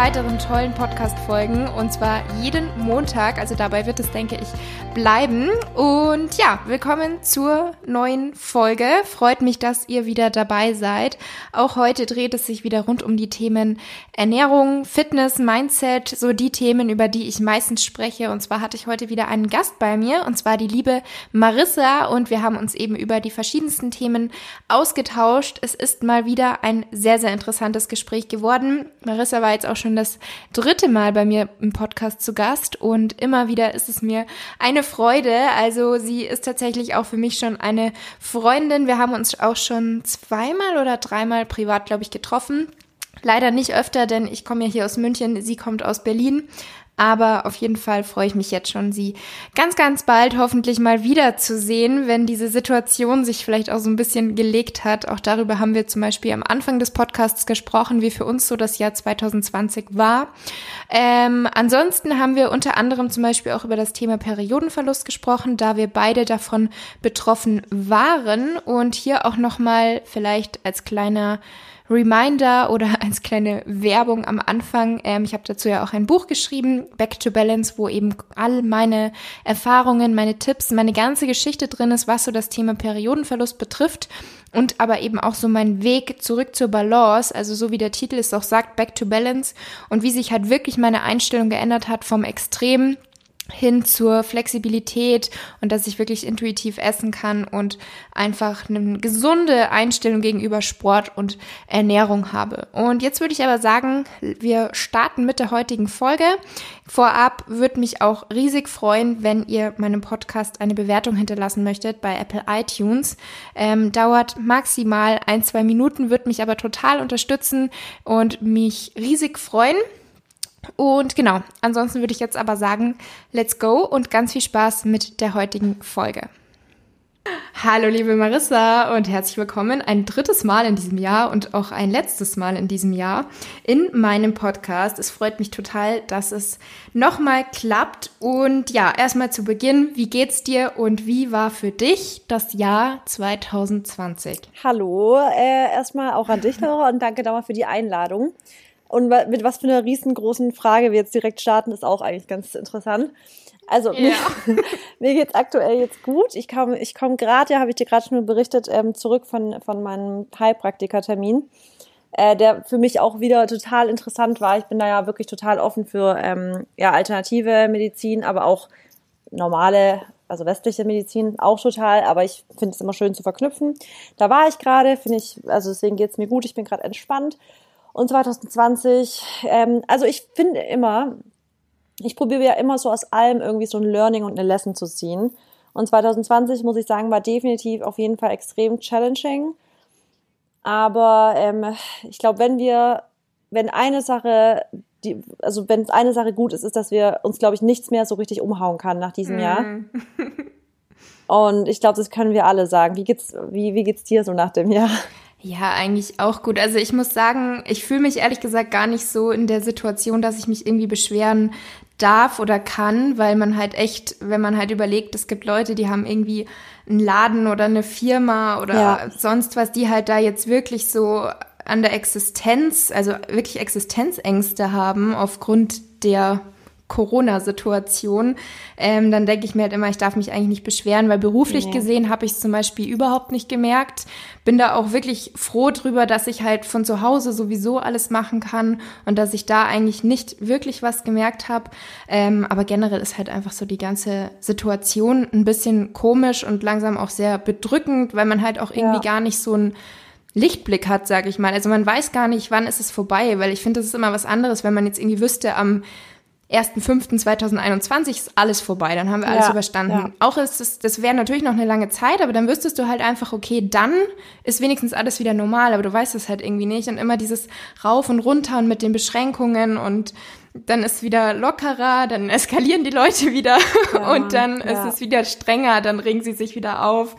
weiteren tollen Podcast-Folgen und zwar jeden Montag. Also dabei wird es, denke ich, bleiben. Und ja, willkommen zur neuen Folge. Freut mich, dass ihr wieder dabei seid. Auch heute dreht es sich wieder rund um die Themen Ernährung, Fitness, Mindset, so die Themen, über die ich meistens spreche. Und zwar hatte ich heute wieder einen Gast bei mir und zwar die liebe Marissa und wir haben uns eben über die verschiedensten Themen ausgetauscht. Es ist mal wieder ein sehr, sehr interessantes Gespräch geworden. Marissa war jetzt auch schon das dritte Mal bei mir im Podcast zu Gast und immer wieder ist es mir eine Freude. Also sie ist tatsächlich auch für mich schon eine Freundin. Wir haben uns auch schon zweimal oder dreimal privat, glaube ich, getroffen. Leider nicht öfter, denn ich komme ja hier aus München, sie kommt aus Berlin. Aber auf jeden Fall freue ich mich jetzt schon, sie ganz, ganz bald hoffentlich mal wiederzusehen, wenn diese Situation sich vielleicht auch so ein bisschen gelegt hat. Auch darüber haben wir zum Beispiel am Anfang des Podcasts gesprochen, wie für uns so das Jahr 2020 war. Ähm, ansonsten haben wir unter anderem zum Beispiel auch über das Thema Periodenverlust gesprochen, da wir beide davon betroffen waren. Und hier auch nochmal vielleicht als kleiner Reminder oder als kleine Werbung am Anfang. Ähm, ich habe dazu ja auch ein Buch geschrieben, Back to Balance, wo eben all meine Erfahrungen, meine Tipps, meine ganze Geschichte drin ist, was so das Thema Periodenverlust betrifft. Und aber eben auch so mein Weg zurück zur Balance, also so wie der Titel es auch sagt, Back to Balance. Und wie sich halt wirklich meine Einstellung geändert hat vom Extrem hin zur Flexibilität und dass ich wirklich intuitiv essen kann und einfach eine gesunde Einstellung gegenüber Sport und Ernährung habe. Und jetzt würde ich aber sagen, wir starten mit der heutigen Folge. Vorab würde mich auch riesig freuen, wenn ihr meinem Podcast eine Bewertung hinterlassen möchtet bei Apple iTunes. Ähm, dauert maximal ein, zwei Minuten, würde mich aber total unterstützen und mich riesig freuen. Und genau, ansonsten würde ich jetzt aber sagen, let's go und ganz viel Spaß mit der heutigen Folge. Hallo liebe Marissa und herzlich willkommen ein drittes Mal in diesem Jahr und auch ein letztes Mal in diesem Jahr in meinem Podcast. Es freut mich total, dass es nochmal klappt. Und ja, erstmal zu Beginn, wie geht's dir und wie war für dich das Jahr 2020? Hallo, äh, erstmal auch an dich, Laura, und danke nochmal für die Einladung. Und mit was für einer riesengroßen Frage wir jetzt direkt starten, ist auch eigentlich ganz interessant. Also ja. mir, mir geht's aktuell jetzt gut. Ich komme ich komm gerade, ja, habe ich dir gerade schon berichtet, ähm, zurück von, von meinem Heilpraktiker-Termin, äh, der für mich auch wieder total interessant war. Ich bin da ja wirklich total offen für ähm, ja, alternative Medizin, aber auch normale, also westliche Medizin auch total. Aber ich finde es immer schön zu verknüpfen. Da war ich gerade, finde ich, also deswegen geht's mir gut. Ich bin gerade entspannt. Und 2020, ähm, also ich finde immer, ich probiere ja immer so aus allem irgendwie so ein Learning und eine Lesson zu ziehen. Und 2020, muss ich sagen, war definitiv auf jeden Fall extrem challenging. Aber ähm, ich glaube, wenn wir, wenn eine Sache, die, also wenn eine Sache gut ist, ist, dass wir uns, glaube ich, nichts mehr so richtig umhauen kann nach diesem mm. Jahr. Und ich glaube, das können wir alle sagen. Wie geht's, wie, wie geht's dir so nach dem Jahr? Ja, eigentlich auch gut. Also ich muss sagen, ich fühle mich ehrlich gesagt gar nicht so in der Situation, dass ich mich irgendwie beschweren darf oder kann, weil man halt echt, wenn man halt überlegt, es gibt Leute, die haben irgendwie einen Laden oder eine Firma oder ja. sonst was, die halt da jetzt wirklich so an der Existenz, also wirklich Existenzängste haben aufgrund der Corona-Situation, ähm, dann denke ich mir halt immer, ich darf mich eigentlich nicht beschweren, weil beruflich nee. gesehen habe ich es zum Beispiel überhaupt nicht gemerkt. Bin da auch wirklich froh drüber, dass ich halt von zu Hause sowieso alles machen kann und dass ich da eigentlich nicht wirklich was gemerkt habe. Ähm, aber generell ist halt einfach so die ganze Situation ein bisschen komisch und langsam auch sehr bedrückend, weil man halt auch irgendwie ja. gar nicht so ein Lichtblick hat, sage ich mal. Also man weiß gar nicht, wann ist es vorbei, weil ich finde, das ist immer was anderes, wenn man jetzt irgendwie wüsste, am 1.5.2021 ist alles vorbei, dann haben wir alles ja, überstanden. Ja. Auch ist es, das wäre natürlich noch eine lange Zeit, aber dann wüsstest du halt einfach, okay, dann ist wenigstens alles wieder normal, aber du weißt es halt irgendwie nicht. Und immer dieses Rauf und Runter und mit den Beschränkungen und dann ist es wieder lockerer, dann eskalieren die Leute wieder ja, und dann ist es wieder strenger, dann regen sie sich wieder auf.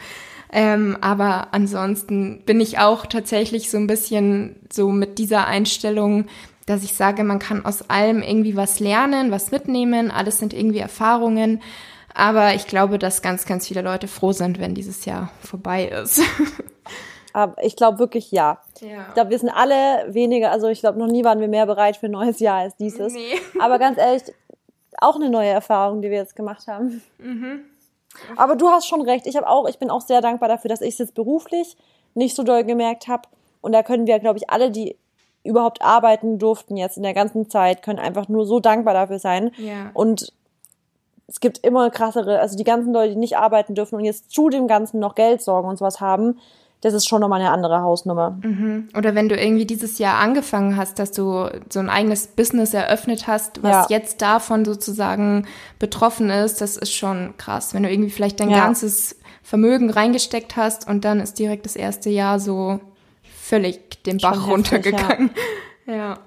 Ähm, aber ansonsten bin ich auch tatsächlich so ein bisschen so mit dieser Einstellung, dass ich sage, man kann aus allem irgendwie was lernen, was mitnehmen, alles sind irgendwie Erfahrungen. Aber ich glaube, dass ganz, ganz viele Leute froh sind, wenn dieses Jahr vorbei ist. Aber ich glaube wirklich ja. ja. Ich glaube, wir sind alle weniger, also ich glaube, noch nie waren wir mehr bereit für ein neues Jahr als dieses. Nee. Aber ganz ehrlich, auch eine neue Erfahrung, die wir jetzt gemacht haben. Mhm. Aber du hast schon recht. Ich habe auch, ich bin auch sehr dankbar dafür, dass ich es jetzt beruflich nicht so doll gemerkt habe. Und da können wir, glaube ich, alle, die überhaupt arbeiten durften jetzt in der ganzen Zeit, können einfach nur so dankbar dafür sein. Ja. Und es gibt immer krassere, also die ganzen Leute, die nicht arbeiten dürfen und jetzt zu dem Ganzen noch Geld sorgen und sowas haben, das ist schon nochmal eine andere Hausnummer. Mhm. Oder wenn du irgendwie dieses Jahr angefangen hast, dass du so ein eigenes Business eröffnet hast, was ja. jetzt davon sozusagen betroffen ist, das ist schon krass. Wenn du irgendwie vielleicht dein ja. ganzes Vermögen reingesteckt hast und dann ist direkt das erste Jahr so völlig den Bach runtergegangen. Ja. ja.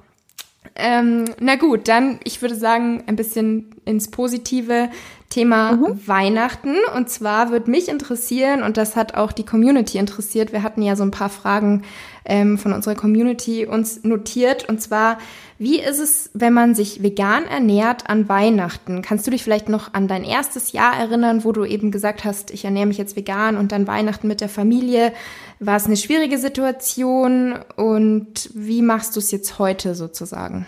Ähm, na gut, dann, ich würde sagen, ein bisschen ins Positive Thema mhm. Weihnachten. Und zwar würde mich interessieren, und das hat auch die Community interessiert, wir hatten ja so ein paar Fragen ähm, von unserer Community uns notiert. Und zwar, wie ist es, wenn man sich vegan ernährt an Weihnachten? Kannst du dich vielleicht noch an dein erstes Jahr erinnern, wo du eben gesagt hast, ich ernähre mich jetzt vegan und dann Weihnachten mit der Familie? War es eine schwierige Situation und wie machst du es jetzt heute sozusagen?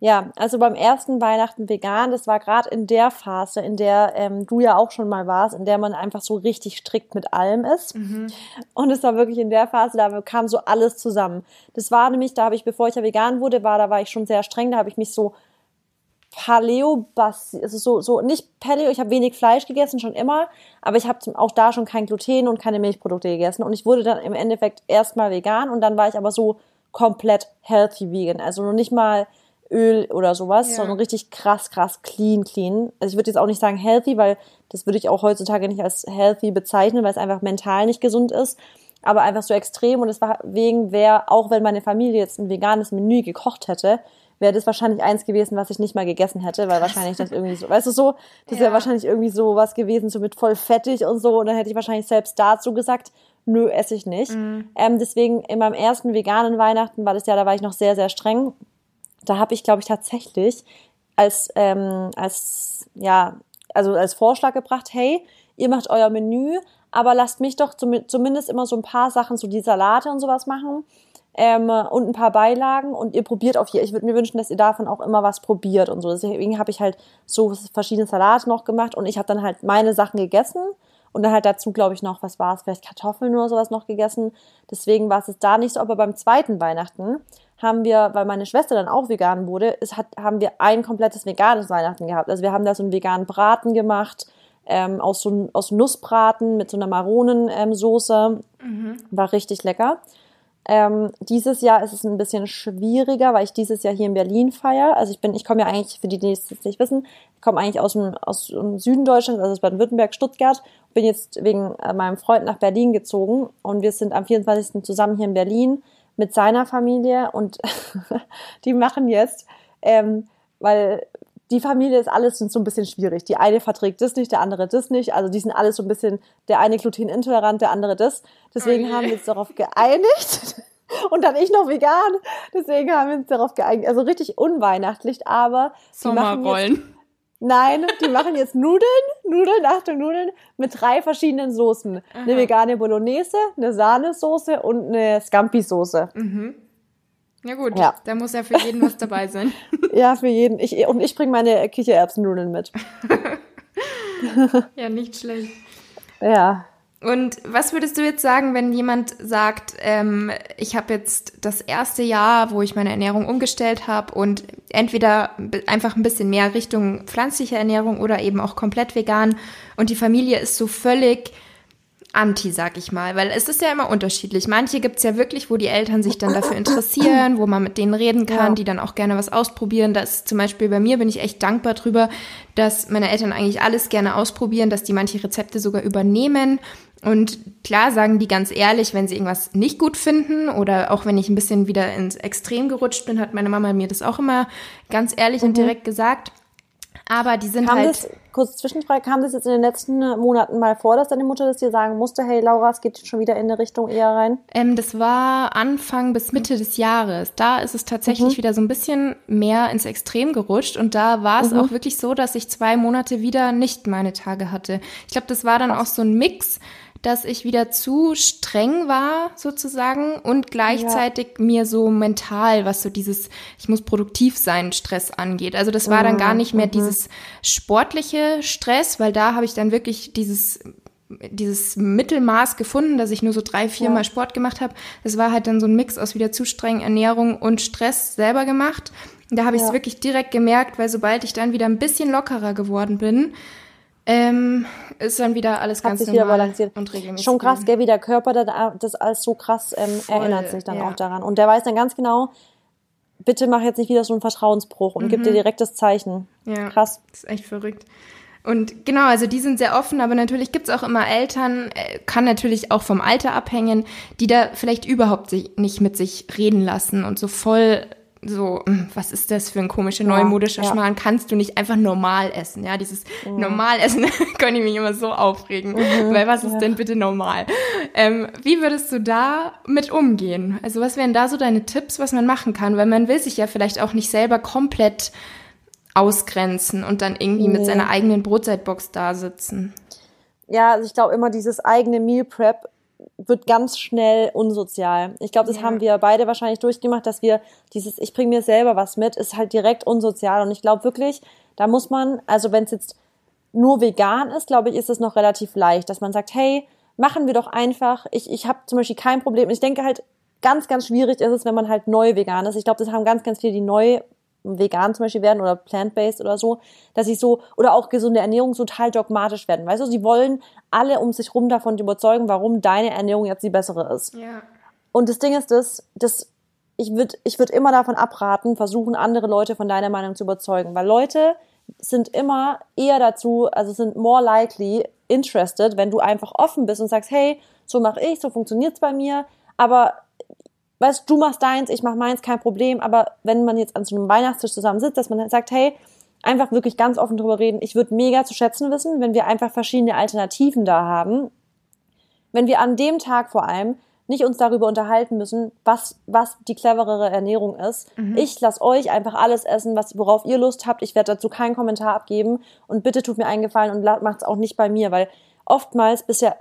Ja, also beim ersten Weihnachten vegan, das war gerade in der Phase, in der ähm, du ja auch schon mal warst, in der man einfach so richtig strikt mit allem ist. Mhm. Und es war wirklich in der Phase, da kam so alles zusammen. Das war nämlich, da habe ich, bevor ich ja vegan wurde, war, da war ich schon sehr streng, da habe ich mich so Paleo, also so, so nicht Paleo, ich habe wenig Fleisch gegessen, schon immer, aber ich habe auch da schon kein Gluten und keine Milchprodukte gegessen. Und ich wurde dann im Endeffekt erstmal vegan und dann war ich aber so komplett healthy vegan. Also noch nicht mal Öl oder sowas, ja. sondern richtig krass, krass clean, clean. Also ich würde jetzt auch nicht sagen healthy, weil das würde ich auch heutzutage nicht als healthy bezeichnen, weil es einfach mental nicht gesund ist. Aber einfach so extrem und es war wegen, wer, auch wenn meine Familie jetzt ein veganes Menü gekocht hätte, wäre das wahrscheinlich eins gewesen, was ich nicht mal gegessen hätte, weil wahrscheinlich das irgendwie so, weißt du so, das ja. wäre wahrscheinlich irgendwie so was gewesen, so mit voll fettig und so, und dann hätte ich wahrscheinlich selbst dazu gesagt, nö, esse ich nicht. Mhm. Ähm, deswegen in meinem ersten veganen Weihnachten war das ja, da war ich noch sehr, sehr streng da habe ich, glaube ich, tatsächlich als, ähm, als, ja, also als Vorschlag gebracht, hey, ihr macht euer Menü, aber lasst mich doch zumindest immer so ein paar Sachen, so die Salate und sowas machen ähm, und ein paar Beilagen und ihr probiert auf hier. Ich würde mir wünschen, dass ihr davon auch immer was probiert und so. Deswegen habe ich halt so verschiedene Salate noch gemacht und ich habe dann halt meine Sachen gegessen und dann halt dazu, glaube ich, noch, was war es, vielleicht Kartoffeln oder sowas noch gegessen. Deswegen war es da nicht so, aber beim zweiten Weihnachten haben wir, weil meine Schwester dann auch vegan wurde, es hat, haben wir ein komplettes veganes Weihnachten gehabt. Also wir haben da so einen veganen Braten gemacht, ähm, aus, so, aus Nussbraten mit so einer Maronensoße. Ähm, mhm. War richtig lecker. Ähm, dieses Jahr ist es ein bisschen schwieriger, weil ich dieses Jahr hier in Berlin feiere. Also ich bin, ich komme ja eigentlich, für die, die es nicht wissen, ich komme eigentlich aus dem, aus dem Süden Deutschlands, also aus Baden-Württemberg, Stuttgart. Bin jetzt wegen äh, meinem Freund nach Berlin gezogen und wir sind am 24. zusammen hier in Berlin mit seiner Familie und die machen jetzt, ähm, weil die Familie ist alles so ein bisschen schwierig. Die eine verträgt das nicht, der andere das nicht. Also die sind alles so ein bisschen, der eine glutenintolerant, der andere das. Deswegen okay. haben wir uns darauf geeinigt. Und dann ich noch vegan. Deswegen haben wir uns darauf geeinigt. Also richtig unweihnachtlich, aber Sommerrollen. Nein, die machen jetzt Nudeln, Nudeln, Achtung, Nudeln mit drei verschiedenen Soßen. Aha. Eine vegane Bolognese, eine Sahnesoße und eine Scampi-Soße. Mhm. Ja gut, ja. da muss ja für jeden was dabei sein. ja, für jeden. Ich, und ich bringe meine Kichererbsennudeln mit. ja, nicht schlecht. Ja. Und was würdest du jetzt sagen, wenn jemand sagt, ähm, ich habe jetzt das erste Jahr, wo ich meine Ernährung umgestellt habe und entweder einfach ein bisschen mehr Richtung pflanzliche Ernährung oder eben auch komplett vegan und die Familie ist so völlig anti, sag ich mal, weil es ist ja immer unterschiedlich. Manche gibt's ja wirklich, wo die Eltern sich dann dafür interessieren, wo man mit denen reden kann, ja. die dann auch gerne was ausprobieren. Das zum Beispiel bei mir bin ich echt dankbar drüber, dass meine Eltern eigentlich alles gerne ausprobieren, dass die manche Rezepte sogar übernehmen. Und klar sagen die ganz ehrlich, wenn sie irgendwas nicht gut finden oder auch wenn ich ein bisschen wieder ins Extrem gerutscht bin, hat meine Mama mir das auch immer ganz ehrlich mhm. und direkt gesagt. Aber die sind kam halt. Das, kurz Zwischenfrage, kam das jetzt in den letzten Monaten mal vor, dass deine Mutter das dir sagen musste, hey Laura, es geht schon wieder in eine Richtung eher rein? Ähm, das war Anfang bis Mitte des Jahres. Da ist es tatsächlich mhm. wieder so ein bisschen mehr ins Extrem gerutscht und da war es mhm. auch wirklich so, dass ich zwei Monate wieder nicht meine Tage hatte. Ich glaube, das war dann auch so ein Mix dass ich wieder zu streng war sozusagen und gleichzeitig ja. mir so mental, was so dieses, ich muss produktiv sein, Stress angeht. Also das war dann gar nicht mehr mhm. dieses sportliche Stress, weil da habe ich dann wirklich dieses dieses Mittelmaß gefunden, dass ich nur so drei, vier ja. Mal Sport gemacht habe. Das war halt dann so ein Mix aus wieder zu strengen Ernährung und Stress selber gemacht. Da habe ich es ja. wirklich direkt gemerkt, weil sobald ich dann wieder ein bisschen lockerer geworden bin, ähm, ist dann wieder alles Hat ganz sich normal wieder balanciert. und regelmäßig. Schon krass, gell, wie der Körper das alles so krass ähm, erinnert sich dann ja. auch daran. Und der weiß dann ganz genau, bitte mach jetzt nicht wieder so einen Vertrauensbruch und mhm. gib dir direkt das Zeichen. Ja, krass. Das ist echt verrückt. Und genau, also die sind sehr offen, aber natürlich gibt's auch immer Eltern, äh, kann natürlich auch vom Alter abhängen, die da vielleicht überhaupt nicht mit sich reden lassen und so voll so, hm, was ist das für ein komischer neumodischer ja, Schmarrn? Kannst du nicht einfach normal essen? Ja, dieses mhm. Normalessen kann ich mich immer so aufregen. Mhm, weil was ist ja. denn bitte normal? Ähm, wie würdest du da mit umgehen? Also was wären da so deine Tipps, was man machen kann? Weil man will sich ja vielleicht auch nicht selber komplett ausgrenzen und dann irgendwie nee. mit seiner eigenen Brotzeitbox da sitzen. Ja, also ich glaube immer dieses eigene Meal Prep wird ganz schnell unsozial. Ich glaube, das ja. haben wir beide wahrscheinlich durchgemacht, dass wir dieses Ich bringe mir selber was mit, ist halt direkt unsozial. Und ich glaube wirklich, da muss man, also wenn es jetzt nur vegan ist, glaube ich, ist es noch relativ leicht, dass man sagt, hey, machen wir doch einfach. Ich, ich habe zum Beispiel kein Problem. Ich denke halt, ganz, ganz schwierig ist es, wenn man halt neu vegan ist. Ich glaube, das haben ganz, ganz viele, die neu vegan zum Beispiel werden oder plant-based oder so, dass sie so, oder auch gesunde Ernährung total dogmatisch werden. Weißt du, sie wollen alle um sich rum davon überzeugen, warum deine Ernährung jetzt die bessere ist. Ja. Und das Ding ist das, das ich würde ich würd immer davon abraten, versuchen, andere Leute von deiner Meinung zu überzeugen, weil Leute sind immer eher dazu, also sind more likely interested, wenn du einfach offen bist und sagst, hey, so mache ich, so funktioniert's bei mir, aber weißt du machst deins, ich mach meins, kein Problem, aber wenn man jetzt an so einem Weihnachtstisch zusammen sitzt, dass man dann sagt, hey, einfach wirklich ganz offen drüber reden. Ich würde mega zu schätzen wissen, wenn wir einfach verschiedene Alternativen da haben. Wenn wir an dem Tag vor allem nicht uns darüber unterhalten müssen, was, was die cleverere Ernährung ist. Mhm. Ich lasse euch einfach alles essen, was, worauf ihr Lust habt. Ich werde dazu keinen Kommentar abgeben. Und bitte tut mir einen Gefallen und macht es auch nicht bei mir, weil oftmals bist ja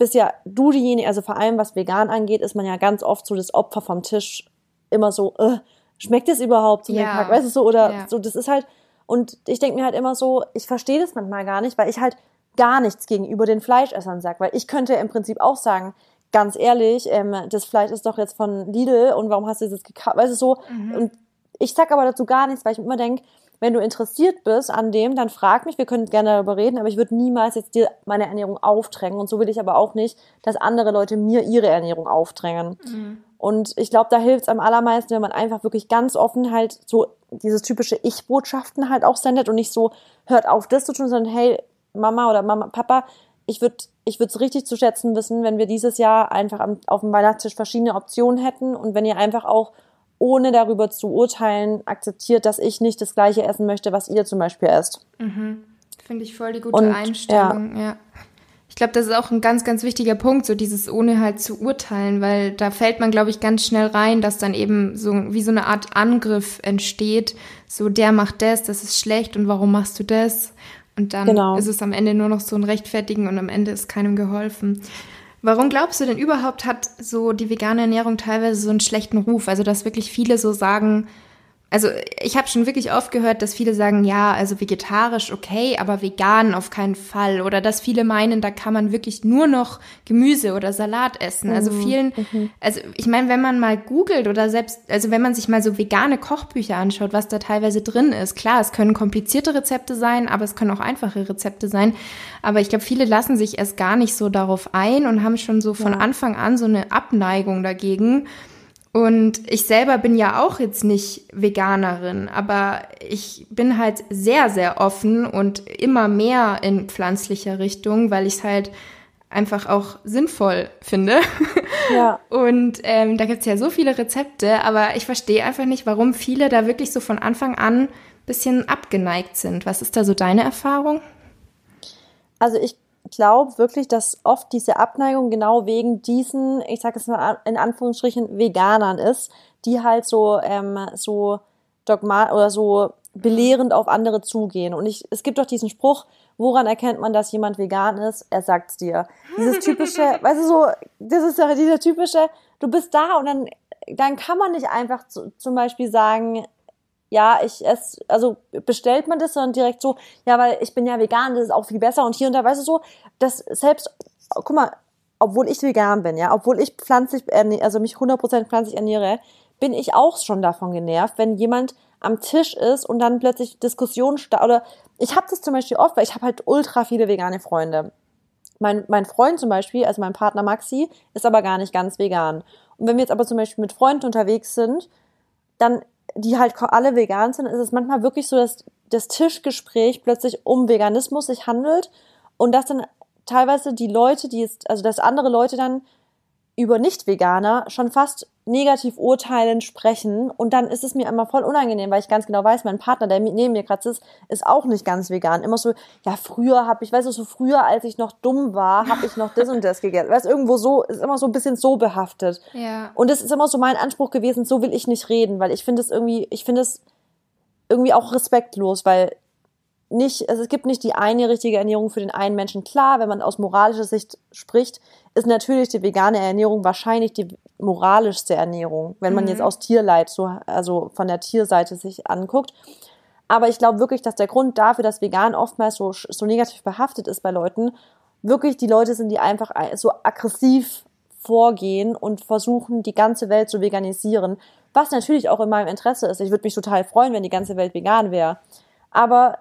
bist ja du diejenige, also vor allem was vegan angeht, ist man ja ganz oft so das Opfer vom Tisch immer so, äh, schmeckt es überhaupt zu ja. Tag, weißt du so, oder ja. so, das ist halt, und ich denke mir halt immer so, ich verstehe das manchmal gar nicht, weil ich halt gar nichts gegenüber den Fleischessern sag, weil ich könnte im Prinzip auch sagen, ganz ehrlich, ähm, das Fleisch ist doch jetzt von Lidl und warum hast du das gekauft, weißt du so, mhm. und ich sag aber dazu gar nichts, weil ich immer denke, wenn du interessiert bist an dem, dann frag mich, wir können gerne darüber reden, aber ich würde niemals jetzt dir meine Ernährung aufdrängen und so will ich aber auch nicht, dass andere Leute mir ihre Ernährung aufdrängen. Mhm. Und ich glaube, da hilft es am allermeisten, wenn man einfach wirklich ganz offen halt so dieses typische Ich-Botschaften halt auch sendet und nicht so, hört auf das zu tun, sondern hey, Mama oder Mama, Papa, ich würde ich würde es richtig zu schätzen wissen, wenn wir dieses Jahr einfach am, auf dem Weihnachtstisch verschiedene Optionen hätten und wenn ihr einfach auch ohne darüber zu urteilen, akzeptiert, dass ich nicht das gleiche essen möchte, was ihr zum Beispiel esst. Mhm. Finde ich voll die gute Und, Einstellung, ja. ja. Ich glaube, das ist auch ein ganz, ganz wichtiger Punkt, so dieses ohne halt zu urteilen, weil da fällt man, glaube ich, ganz schnell rein, dass dann eben so wie so eine Art Angriff entsteht. So, der macht das, das ist schlecht und warum machst du das? Und dann genau. ist es am Ende nur noch so ein Rechtfertigen und am Ende ist keinem geholfen. Warum glaubst du denn überhaupt hat so die vegane Ernährung teilweise so einen schlechten Ruf? Also dass wirklich viele so sagen, also ich habe schon wirklich oft gehört, dass viele sagen, ja, also vegetarisch okay, aber vegan auf keinen Fall. Oder dass viele meinen, da kann man wirklich nur noch Gemüse oder Salat essen. Also mhm. vielen, mhm. also ich meine, wenn man mal googelt oder selbst, also wenn man sich mal so vegane Kochbücher anschaut, was da teilweise drin ist, klar, es können komplizierte Rezepte sein, aber es können auch einfache Rezepte sein. Aber ich glaube, viele lassen sich erst gar nicht so darauf ein und haben schon so von ja. Anfang an so eine Abneigung dagegen. Und ich selber bin ja auch jetzt nicht Veganerin, aber ich bin halt sehr, sehr offen und immer mehr in pflanzlicher Richtung, weil ich es halt einfach auch sinnvoll finde. Ja. Und ähm, da gibt's ja so viele Rezepte, aber ich verstehe einfach nicht, warum viele da wirklich so von Anfang an bisschen abgeneigt sind. Was ist da so deine Erfahrung? Also ich glaube wirklich, dass oft diese Abneigung genau wegen diesen, ich sage es mal in Anführungsstrichen, Veganern ist, die halt so, ähm, so dogmat oder so belehrend auf andere zugehen. Und ich, es gibt doch diesen Spruch, woran erkennt man, dass jemand vegan ist? Er sagt's dir. Dieses typische, weißt du so, das ist ja dieser typische, du bist da und dann, dann kann man nicht einfach zu, zum Beispiel sagen, ja, ich esse, also bestellt man das, sondern direkt so, ja, weil ich bin ja vegan, das ist auch viel besser und hier und da, weißt du so, dass selbst, guck mal, obwohl ich vegan bin, ja, obwohl ich pflanzlich, also mich 100% pflanzlich ernähre, bin ich auch schon davon genervt, wenn jemand am Tisch ist und dann plötzlich Diskussionen startet. Oder ich habe das zum Beispiel oft, weil ich habe halt ultra viele vegane Freunde. Mein, mein Freund zum Beispiel, also mein Partner Maxi, ist aber gar nicht ganz vegan. Und wenn wir jetzt aber zum Beispiel mit Freunden unterwegs sind, dann die halt alle vegan sind, ist es manchmal wirklich so, dass das Tischgespräch plötzlich um Veganismus sich handelt und dass dann teilweise die Leute, die jetzt, also dass andere Leute dann über Nicht-Veganer schon fast negativ urteilend sprechen und dann ist es mir immer voll unangenehm, weil ich ganz genau weiß, mein Partner, der neben mir gerade ist, ist auch nicht ganz vegan. Immer so, ja, früher habe ich, weißt du, so früher, als ich noch dumm war, habe ich noch das und das gegessen. Weißt irgendwo so, ist immer so ein bisschen so behaftet. Ja. Und es ist immer so mein Anspruch gewesen, so will ich nicht reden, weil ich finde es irgendwie, ich finde es irgendwie auch respektlos, weil nicht, also es gibt nicht die eine richtige Ernährung für den einen Menschen. Klar, wenn man aus moralischer Sicht spricht, ist natürlich die vegane Ernährung wahrscheinlich die moralischste Ernährung, wenn man mhm. jetzt aus Tierleid, so, also von der Tierseite sich anguckt. Aber ich glaube wirklich, dass der Grund dafür, dass vegan oftmals so, so negativ behaftet ist bei Leuten, wirklich die Leute sind, die einfach so aggressiv vorgehen und versuchen, die ganze Welt zu veganisieren, was natürlich auch in meinem Interesse ist. Ich würde mich total freuen, wenn die ganze Welt vegan wäre. Aber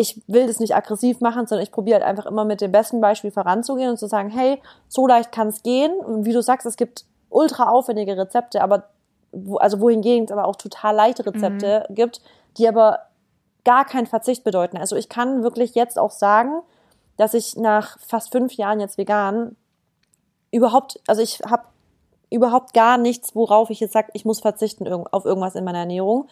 ich will das nicht aggressiv machen, sondern ich probiere halt einfach immer mit dem besten Beispiel voranzugehen und zu sagen, hey, so leicht kann es gehen. Und wie du sagst, es gibt ultra aufwendige Rezepte, aber wo, also wohingegen es aber auch total leichte Rezepte mhm. gibt, die aber gar keinen Verzicht bedeuten. Also ich kann wirklich jetzt auch sagen, dass ich nach fast fünf Jahren jetzt vegan überhaupt, also ich habe überhaupt gar nichts, worauf ich jetzt sage, ich muss verzichten auf irgendwas in meiner Ernährung.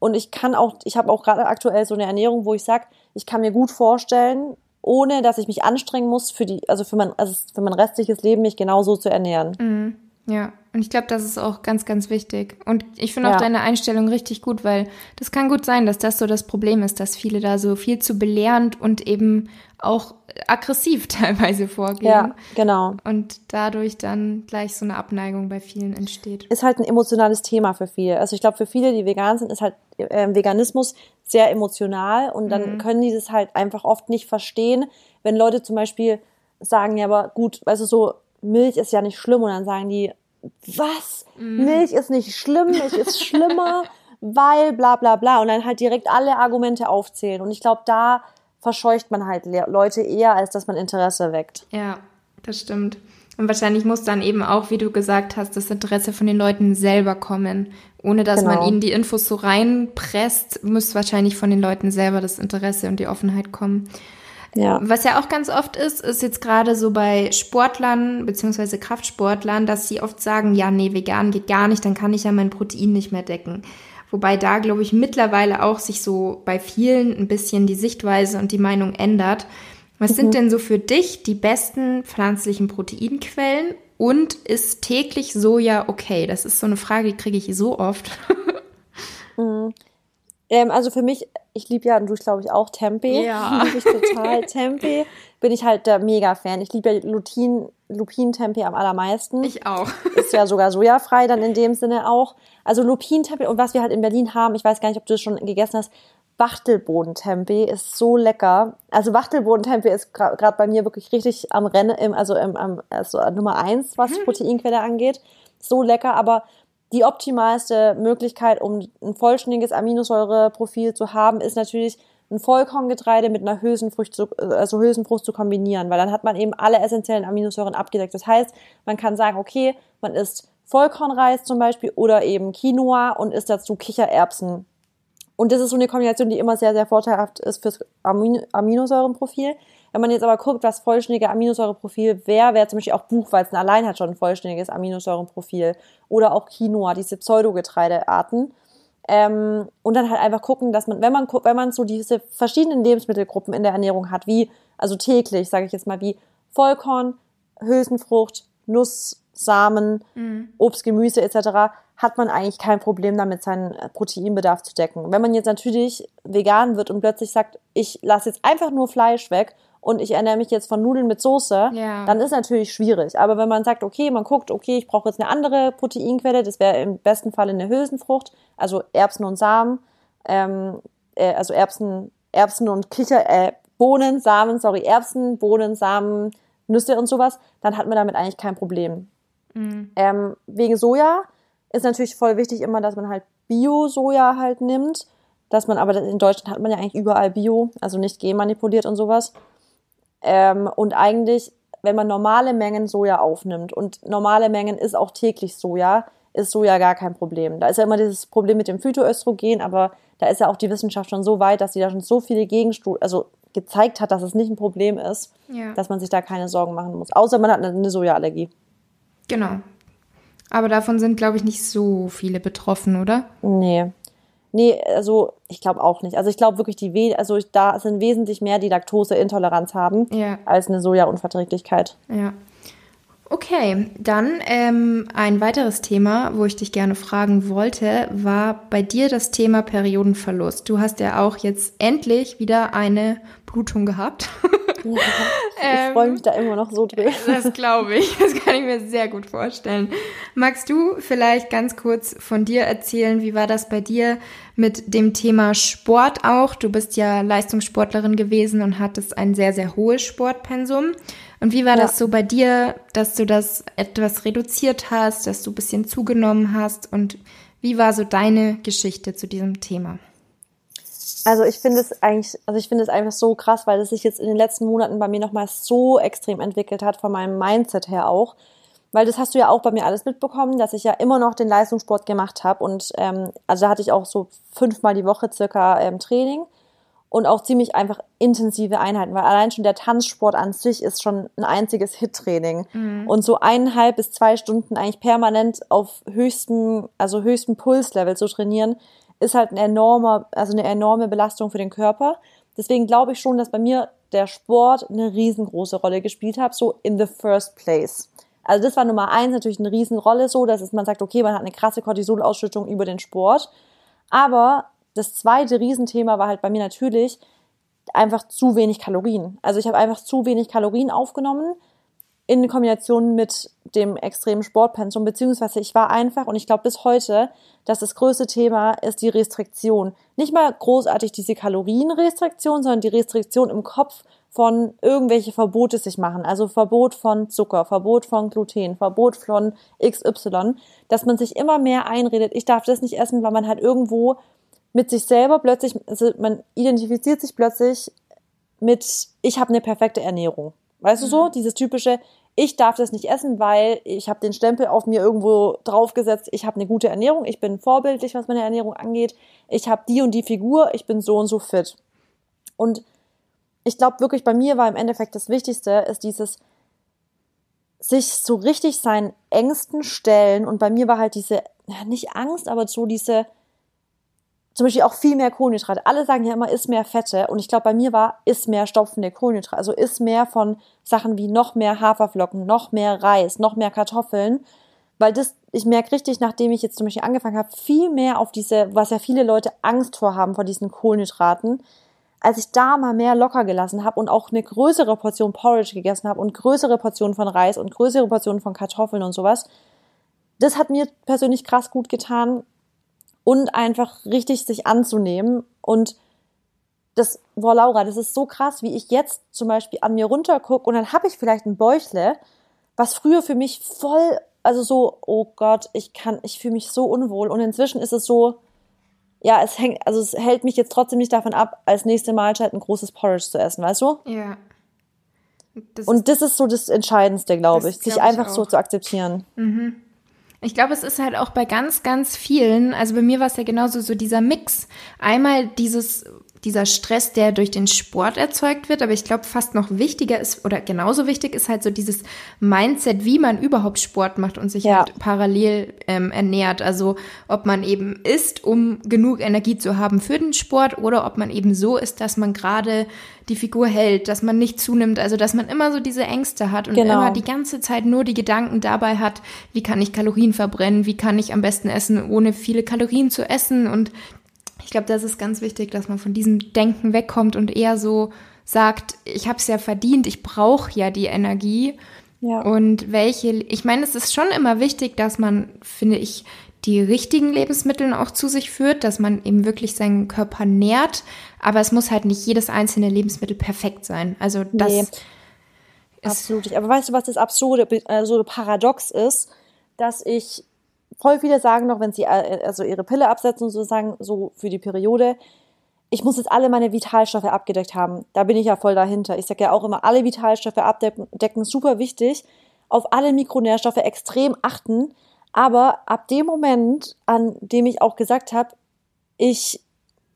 Und ich kann auch, ich habe auch gerade aktuell so eine Ernährung, wo ich sage, ich kann mir gut vorstellen, ohne dass ich mich anstrengen muss, für die, also für mein, also für mein restliches Leben mich genauso zu ernähren. Mhm. Ja, und ich glaube, das ist auch ganz, ganz wichtig. Und ich finde auch ja. deine Einstellung richtig gut, weil das kann gut sein, dass das so das Problem ist, dass viele da so viel zu belehrend und eben auch aggressiv teilweise vorgehen. Ja, genau. Und dadurch dann gleich so eine Abneigung bei vielen entsteht. Ist halt ein emotionales Thema für viele. Also ich glaube, für viele, die vegan sind, ist halt äh, Veganismus sehr emotional und dann mhm. können die das halt einfach oft nicht verstehen, wenn Leute zum Beispiel sagen, ja, aber gut, weißt du, so Milch ist ja nicht schlimm und dann sagen die, was? Mm. Milch ist nicht schlimm, Milch ist schlimmer, weil bla bla bla und dann halt direkt alle Argumente aufzählen und ich glaube, da verscheucht man halt Leute eher, als dass man Interesse weckt. Ja, das stimmt. Und wahrscheinlich muss dann eben auch, wie du gesagt hast, das Interesse von den Leuten selber kommen. Ohne dass genau. man ihnen die Infos so reinpresst, muss wahrscheinlich von den Leuten selber das Interesse und die Offenheit kommen. Ja. Was ja auch ganz oft ist, ist jetzt gerade so bei Sportlern beziehungsweise Kraftsportlern, dass sie oft sagen, ja, nee, vegan geht gar nicht, dann kann ich ja mein Protein nicht mehr decken. Wobei da, glaube ich, mittlerweile auch sich so bei vielen ein bisschen die Sichtweise und die Meinung ändert. Was mhm. sind denn so für dich die besten pflanzlichen Proteinquellen? Und ist täglich Soja okay? Das ist so eine Frage, die kriege ich so oft. mhm. ähm, also für mich ich liebe ja, und du glaube ich auch Tempeh. Ja. Liebe ich total. Tempeh bin ich halt der Mega-Fan. Ich liebe ja Lutin, Lupin-Tempeh am allermeisten. Ich auch. Ist ja sogar sojafrei dann in dem Sinne auch. Also Lupin-Tempeh und was wir halt in Berlin haben, ich weiß gar nicht, ob du das schon gegessen hast, Wachtelbodentempeh ist so lecker. Also Wachtelbodentempeh ist gerade bei mir wirklich richtig am Rennen, also im, am, also Nummer eins, was mhm. Proteinquelle angeht. So lecker, aber die optimalste Möglichkeit, um ein vollständiges Aminosäureprofil zu haben, ist natürlich ein Vollkorngetreide mit einer Hülsenfrucht zu, also Hülsenfrucht zu kombinieren, weil dann hat man eben alle essentiellen Aminosäuren abgedeckt. Das heißt, man kann sagen, okay, man isst Vollkornreis zum Beispiel oder eben Quinoa und isst dazu Kichererbsen. Und das ist so eine Kombination, die immer sehr, sehr vorteilhaft ist fürs Aminosäurenprofil. Wenn man jetzt aber guckt, was vollständige Aminosäureprofil wäre, wäre zum Beispiel auch Buchweizen allein hat schon ein vollständiges Aminosäureprofil oder auch Quinoa, diese Pseudogetreidearten. Ähm, und dann halt einfach gucken, dass man, wenn man wenn man so diese verschiedenen Lebensmittelgruppen in der Ernährung hat, wie also täglich, sage ich jetzt mal, wie Vollkorn, Hülsenfrucht, Nuss, Samen, mhm. Obst, Gemüse etc., hat man eigentlich kein Problem damit, seinen Proteinbedarf zu decken. Wenn man jetzt natürlich vegan wird und plötzlich sagt, ich lasse jetzt einfach nur Fleisch weg und ich ernähre mich jetzt von Nudeln mit Soße, ja. dann ist natürlich schwierig. Aber wenn man sagt, okay, man guckt, okay, ich brauche jetzt eine andere Proteinquelle, das wäre im besten Fall eine Hülsenfrucht, also Erbsen und Samen, ähm, äh, also Erbsen, Erbsen und Kicher, äh, Bohnen, Samen, sorry, Erbsen, Bohnen, Samen, Nüsse und sowas, dann hat man damit eigentlich kein Problem. Mhm. Ähm, wegen Soja ist natürlich voll wichtig immer, dass man halt Bio-Soja halt nimmt, dass man aber in Deutschland hat man ja eigentlich überall Bio, also nicht genmanipuliert und sowas. Ähm, und eigentlich, wenn man normale Mengen Soja aufnimmt und normale Mengen ist auch täglich Soja, ist Soja gar kein Problem. Da ist ja immer dieses Problem mit dem Phytoöstrogen, aber da ist ja auch die Wissenschaft schon so weit, dass sie da schon so viele Gegenstudien, also gezeigt hat, dass es nicht ein Problem ist, ja. dass man sich da keine Sorgen machen muss. Außer man hat eine Sojaallergie. Genau. Aber davon sind, glaube ich, nicht so viele betroffen, oder? Nee. Nee, also ich glaube auch nicht. Also ich glaube wirklich, die We also da sind wesentlich mehr, die Laktoseintoleranz haben, ja. als eine Sojaunverträglichkeit. Ja. Okay, dann ähm, ein weiteres Thema, wo ich dich gerne fragen wollte, war bei dir das Thema Periodenverlust. Du hast ja auch jetzt endlich wieder eine Blutung gehabt. Ja, ich freue mich da immer noch so drüber. Das glaube ich. Das kann ich mir sehr gut vorstellen. Magst du vielleicht ganz kurz von dir erzählen, wie war das bei dir mit dem Thema Sport auch? Du bist ja Leistungssportlerin gewesen und hattest ein sehr, sehr hohes Sportpensum. Und wie war ja. das so bei dir, dass du das etwas reduziert hast, dass du ein bisschen zugenommen hast? Und wie war so deine Geschichte zu diesem Thema? Also ich finde es eigentlich, also ich finde es einfach so krass, weil es sich jetzt in den letzten Monaten bei mir nochmal so extrem entwickelt hat, von meinem Mindset her auch. Weil das hast du ja auch bei mir alles mitbekommen, dass ich ja immer noch den Leistungssport gemacht habe. Und ähm, also da hatte ich auch so fünfmal die Woche circa ähm, Training und auch ziemlich einfach intensive Einheiten, weil allein schon der Tanzsport an sich ist schon ein einziges Hit-Training. Mhm. Und so eineinhalb bis zwei Stunden eigentlich permanent auf höchsten, also höchsten Pulslevel zu trainieren, ist halt ein enormer, also eine enorme Belastung für den Körper. Deswegen glaube ich schon, dass bei mir der Sport eine riesengroße Rolle gespielt hat, so in the first place. Also das war Nummer eins natürlich eine Riesenrolle so, dass es, man sagt, okay, man hat eine krasse Cortisolausschüttung über den Sport. Aber das zweite Riesenthema war halt bei mir natürlich einfach zu wenig Kalorien. Also ich habe einfach zu wenig Kalorien aufgenommen in Kombination mit dem extremen Sportpensum, beziehungsweise ich war einfach, und ich glaube bis heute, dass das größte Thema ist die Restriktion. Nicht mal großartig diese Kalorienrestriktion, sondern die Restriktion im Kopf von irgendwelche Verbote sich machen. Also Verbot von Zucker, Verbot von Gluten, Verbot von XY, dass man sich immer mehr einredet, ich darf das nicht essen, weil man halt irgendwo mit sich selber plötzlich, also man identifiziert sich plötzlich mit, ich habe eine perfekte Ernährung. Weißt du so? Mhm. Dieses typische, ich darf das nicht essen, weil ich habe den Stempel auf mir irgendwo draufgesetzt, ich habe eine gute Ernährung, ich bin vorbildlich, was meine Ernährung angeht, ich habe die und die Figur, ich bin so und so fit. Und ich glaube wirklich, bei mir war im Endeffekt das Wichtigste, ist dieses sich so richtig seinen Ängsten stellen. Und bei mir war halt diese, nicht Angst, aber so diese, zum Beispiel auch viel mehr Kohlenhydrate. Alle sagen ja immer, isst mehr Fette. Und ich glaube, bei mir war, isst mehr stopfende Kohlenhydrate. Also isst mehr von Sachen wie noch mehr Haferflocken, noch mehr Reis, noch mehr Kartoffeln. Weil das, ich merke richtig, nachdem ich jetzt zum Beispiel angefangen habe, viel mehr auf diese, was ja viele Leute Angst vor haben, vor diesen Kohlenhydraten, als ich da mal mehr locker gelassen habe und auch eine größere Portion Porridge gegessen habe und größere Portionen von Reis und größere Portionen von Kartoffeln und sowas, das hat mir persönlich krass gut getan, und einfach richtig sich anzunehmen. Und das, boah, Laura, das ist so krass, wie ich jetzt zum Beispiel an mir runtergucke und dann habe ich vielleicht ein Bäuchle, was früher für mich voll, also so, oh Gott, ich kann, ich fühle mich so unwohl. Und inzwischen ist es so, ja, es hängt, also es hält mich jetzt trotzdem nicht davon ab, als nächste Mahlzeit ein großes Porridge zu essen, weißt du? Ja. Das und das ist so das Entscheidendste, glaube ich, sich einfach ich so zu akzeptieren. Mhm. Ich glaube, es ist halt auch bei ganz, ganz vielen, also bei mir war es ja genauso so dieser Mix. Einmal dieses dieser Stress, der durch den Sport erzeugt wird. Aber ich glaube, fast noch wichtiger ist oder genauso wichtig ist halt so dieses Mindset, wie man überhaupt Sport macht und sich ja. halt parallel ähm, ernährt. Also ob man eben isst, um genug Energie zu haben für den Sport oder ob man eben so ist, dass man gerade die Figur hält, dass man nicht zunimmt, also dass man immer so diese Ängste hat und genau. immer die ganze Zeit nur die Gedanken dabei hat, wie kann ich Kalorien verbrennen, wie kann ich am besten essen, ohne viele Kalorien zu essen und ich glaube, das ist ganz wichtig, dass man von diesem Denken wegkommt und eher so sagt, ich habe es ja verdient, ich brauche ja die Energie. Ja. Und welche, ich meine, es ist schon immer wichtig, dass man, finde ich, die richtigen Lebensmittel auch zu sich führt, dass man eben wirklich seinen Körper nährt. Aber es muss halt nicht jedes einzelne Lebensmittel perfekt sein. Also das nee, absolut. Aber weißt du, was das absurde, also Paradox ist, dass ich voll viele sagen noch, wenn sie äh, also ihre Pille absetzen und so für die Periode, ich muss jetzt alle meine Vitalstoffe abgedeckt haben. Da bin ich ja voll dahinter. Ich sage ja auch immer, alle Vitalstoffe abdecken, super wichtig. Auf alle Mikronährstoffe extrem achten. Aber ab dem Moment, an dem ich auch gesagt habe, ich,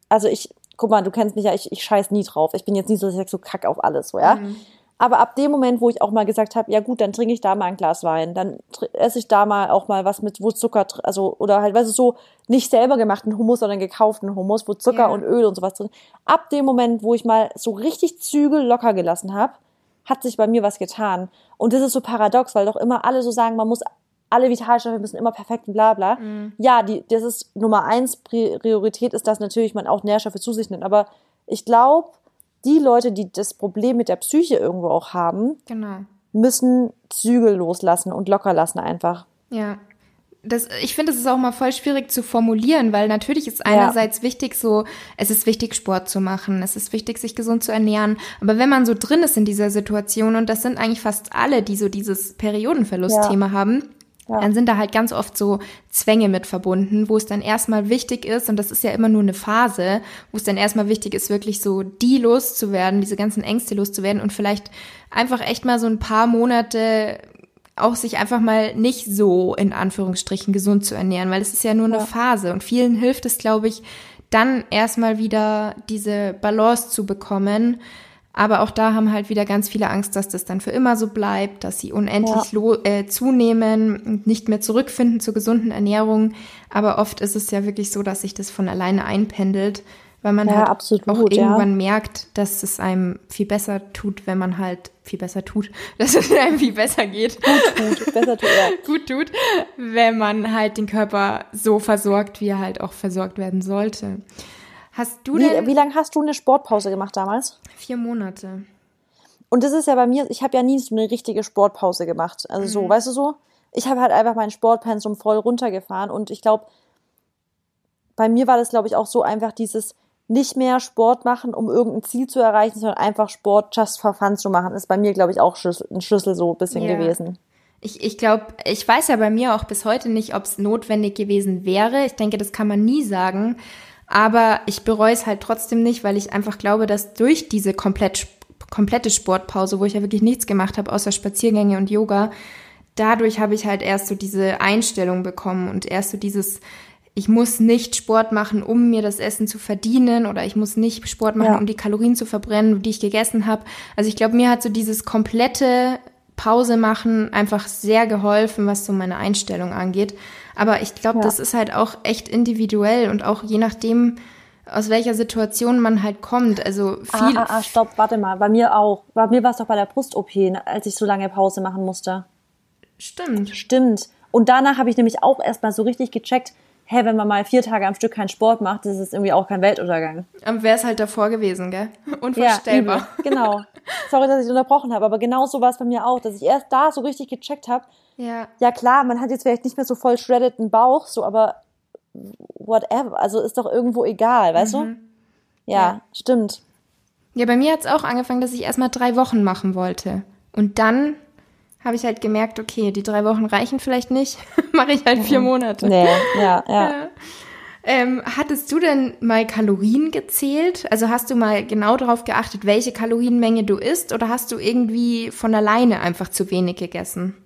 also ich, guck mal, du kennst mich ja, ich, ich scheiß nie drauf. Ich bin jetzt nie so, dass ich so kack auf alles, so, ja. Mhm. Aber ab dem Moment, wo ich auch mal gesagt habe, ja gut, dann trinke ich da mal ein Glas Wein, dann esse ich da mal auch mal was mit, wo Zucker, also, oder halt, weißt du, so nicht selber gemachten Hummus, sondern gekauften Hummus, wo Zucker ja. und Öl und sowas drin. Ab dem Moment, wo ich mal so richtig Zügel locker gelassen habe, hat sich bei mir was getan. Und das ist so paradox, weil doch immer alle so sagen, man muss alle Vitalstoffe müssen immer perfekt und bla bla. Mhm. Ja, die, das ist Nummer eins Priorität ist, dass natürlich man auch Nährstoffe zu sich nimmt. Aber ich glaube, die Leute, die das Problem mit der Psyche irgendwo auch haben, genau. müssen Zügel loslassen und locker lassen einfach. Ja. Das, ich finde, es ist auch mal voll schwierig zu formulieren, weil natürlich ist einerseits ja. wichtig, so, es ist wichtig, Sport zu machen, es ist wichtig, sich gesund zu ernähren. Aber wenn man so drin ist in dieser Situation, und das sind eigentlich fast alle, die so dieses Periodenverlustthema ja. haben, ja. Dann sind da halt ganz oft so Zwänge mit verbunden, wo es dann erstmal wichtig ist, und das ist ja immer nur eine Phase, wo es dann erstmal wichtig ist, wirklich so die loszuwerden, diese ganzen Ängste loszuwerden und vielleicht einfach echt mal so ein paar Monate auch sich einfach mal nicht so in Anführungsstrichen gesund zu ernähren, weil es ist ja nur eine ja. Phase und vielen hilft es, glaube ich, dann erstmal wieder diese Balance zu bekommen, aber auch da haben halt wieder ganz viele Angst, dass das dann für immer so bleibt, dass sie unendlich ja. äh, zunehmen und nicht mehr zurückfinden zur gesunden Ernährung. Aber oft ist es ja wirklich so, dass sich das von alleine einpendelt, weil man ja, halt absolut, auch irgendwann ja. merkt, dass es einem viel besser tut, wenn man halt viel besser tut, dass es einem viel besser geht. Gut tut, besser tut, ja. Gut tut, wenn man halt den Körper so versorgt, wie er halt auch versorgt werden sollte. Hast du denn? Wie, wie lange hast du eine Sportpause gemacht damals? Vier Monate. Und das ist ja bei mir, ich habe ja nie so eine richtige Sportpause gemacht. Also so, mhm. weißt du so? Ich habe halt einfach mein Sportpensum voll runtergefahren und ich glaube, bei mir war das, glaube ich, auch so einfach dieses nicht mehr Sport machen, um irgendein Ziel zu erreichen, sondern einfach Sport just for fun zu machen, ist bei mir, glaube ich, auch ein Schlüssel so ein bisschen yeah. gewesen. Ich, ich glaube, ich weiß ja bei mir auch bis heute nicht, ob es notwendig gewesen wäre. Ich denke, das kann man nie sagen. Aber ich bereue es halt trotzdem nicht, weil ich einfach glaube, dass durch diese komplett, komplette Sportpause, wo ich ja wirklich nichts gemacht habe, außer Spaziergänge und Yoga, dadurch habe ich halt erst so diese Einstellung bekommen und erst so dieses, ich muss nicht Sport machen, um mir das Essen zu verdienen oder ich muss nicht Sport machen, ja. um die Kalorien zu verbrennen, die ich gegessen habe. Also ich glaube, mir hat so dieses komplette Pause machen einfach sehr geholfen, was so meine Einstellung angeht. Aber ich glaube, ja. das ist halt auch echt individuell und auch je nachdem, aus welcher Situation man halt kommt. Also ah, viel. Ah, ah, ah stopp, warte mal. Bei mir auch. Bei mir war es doch bei der Brust-OP, als ich so lange Pause machen musste. Stimmt. Stimmt. Und danach habe ich nämlich auch erstmal so richtig gecheckt, hä, wenn man mal vier Tage am Stück keinen Sport macht, ist irgendwie auch kein Weltuntergang. Aber wäre es halt davor gewesen, gell? Unvorstellbar. Ja, genau. Sorry, dass ich unterbrochen habe, aber genau so war es bei mir auch, dass ich erst da so richtig gecheckt habe. Ja. Ja klar, man hat jetzt vielleicht nicht mehr so voll shreddeden Bauch, so, aber whatever, also ist doch irgendwo egal, weißt mhm. du? Ja, ja, stimmt. Ja, bei mir hat es auch angefangen, dass ich erstmal drei Wochen machen wollte. Und dann habe ich halt gemerkt, okay, die drei Wochen reichen vielleicht nicht, mache ich halt vier Monate. Nee, ja, ja. ja. Ähm, hattest du denn mal Kalorien gezählt? Also hast du mal genau darauf geachtet, welche Kalorienmenge du isst oder hast du irgendwie von alleine einfach zu wenig gegessen?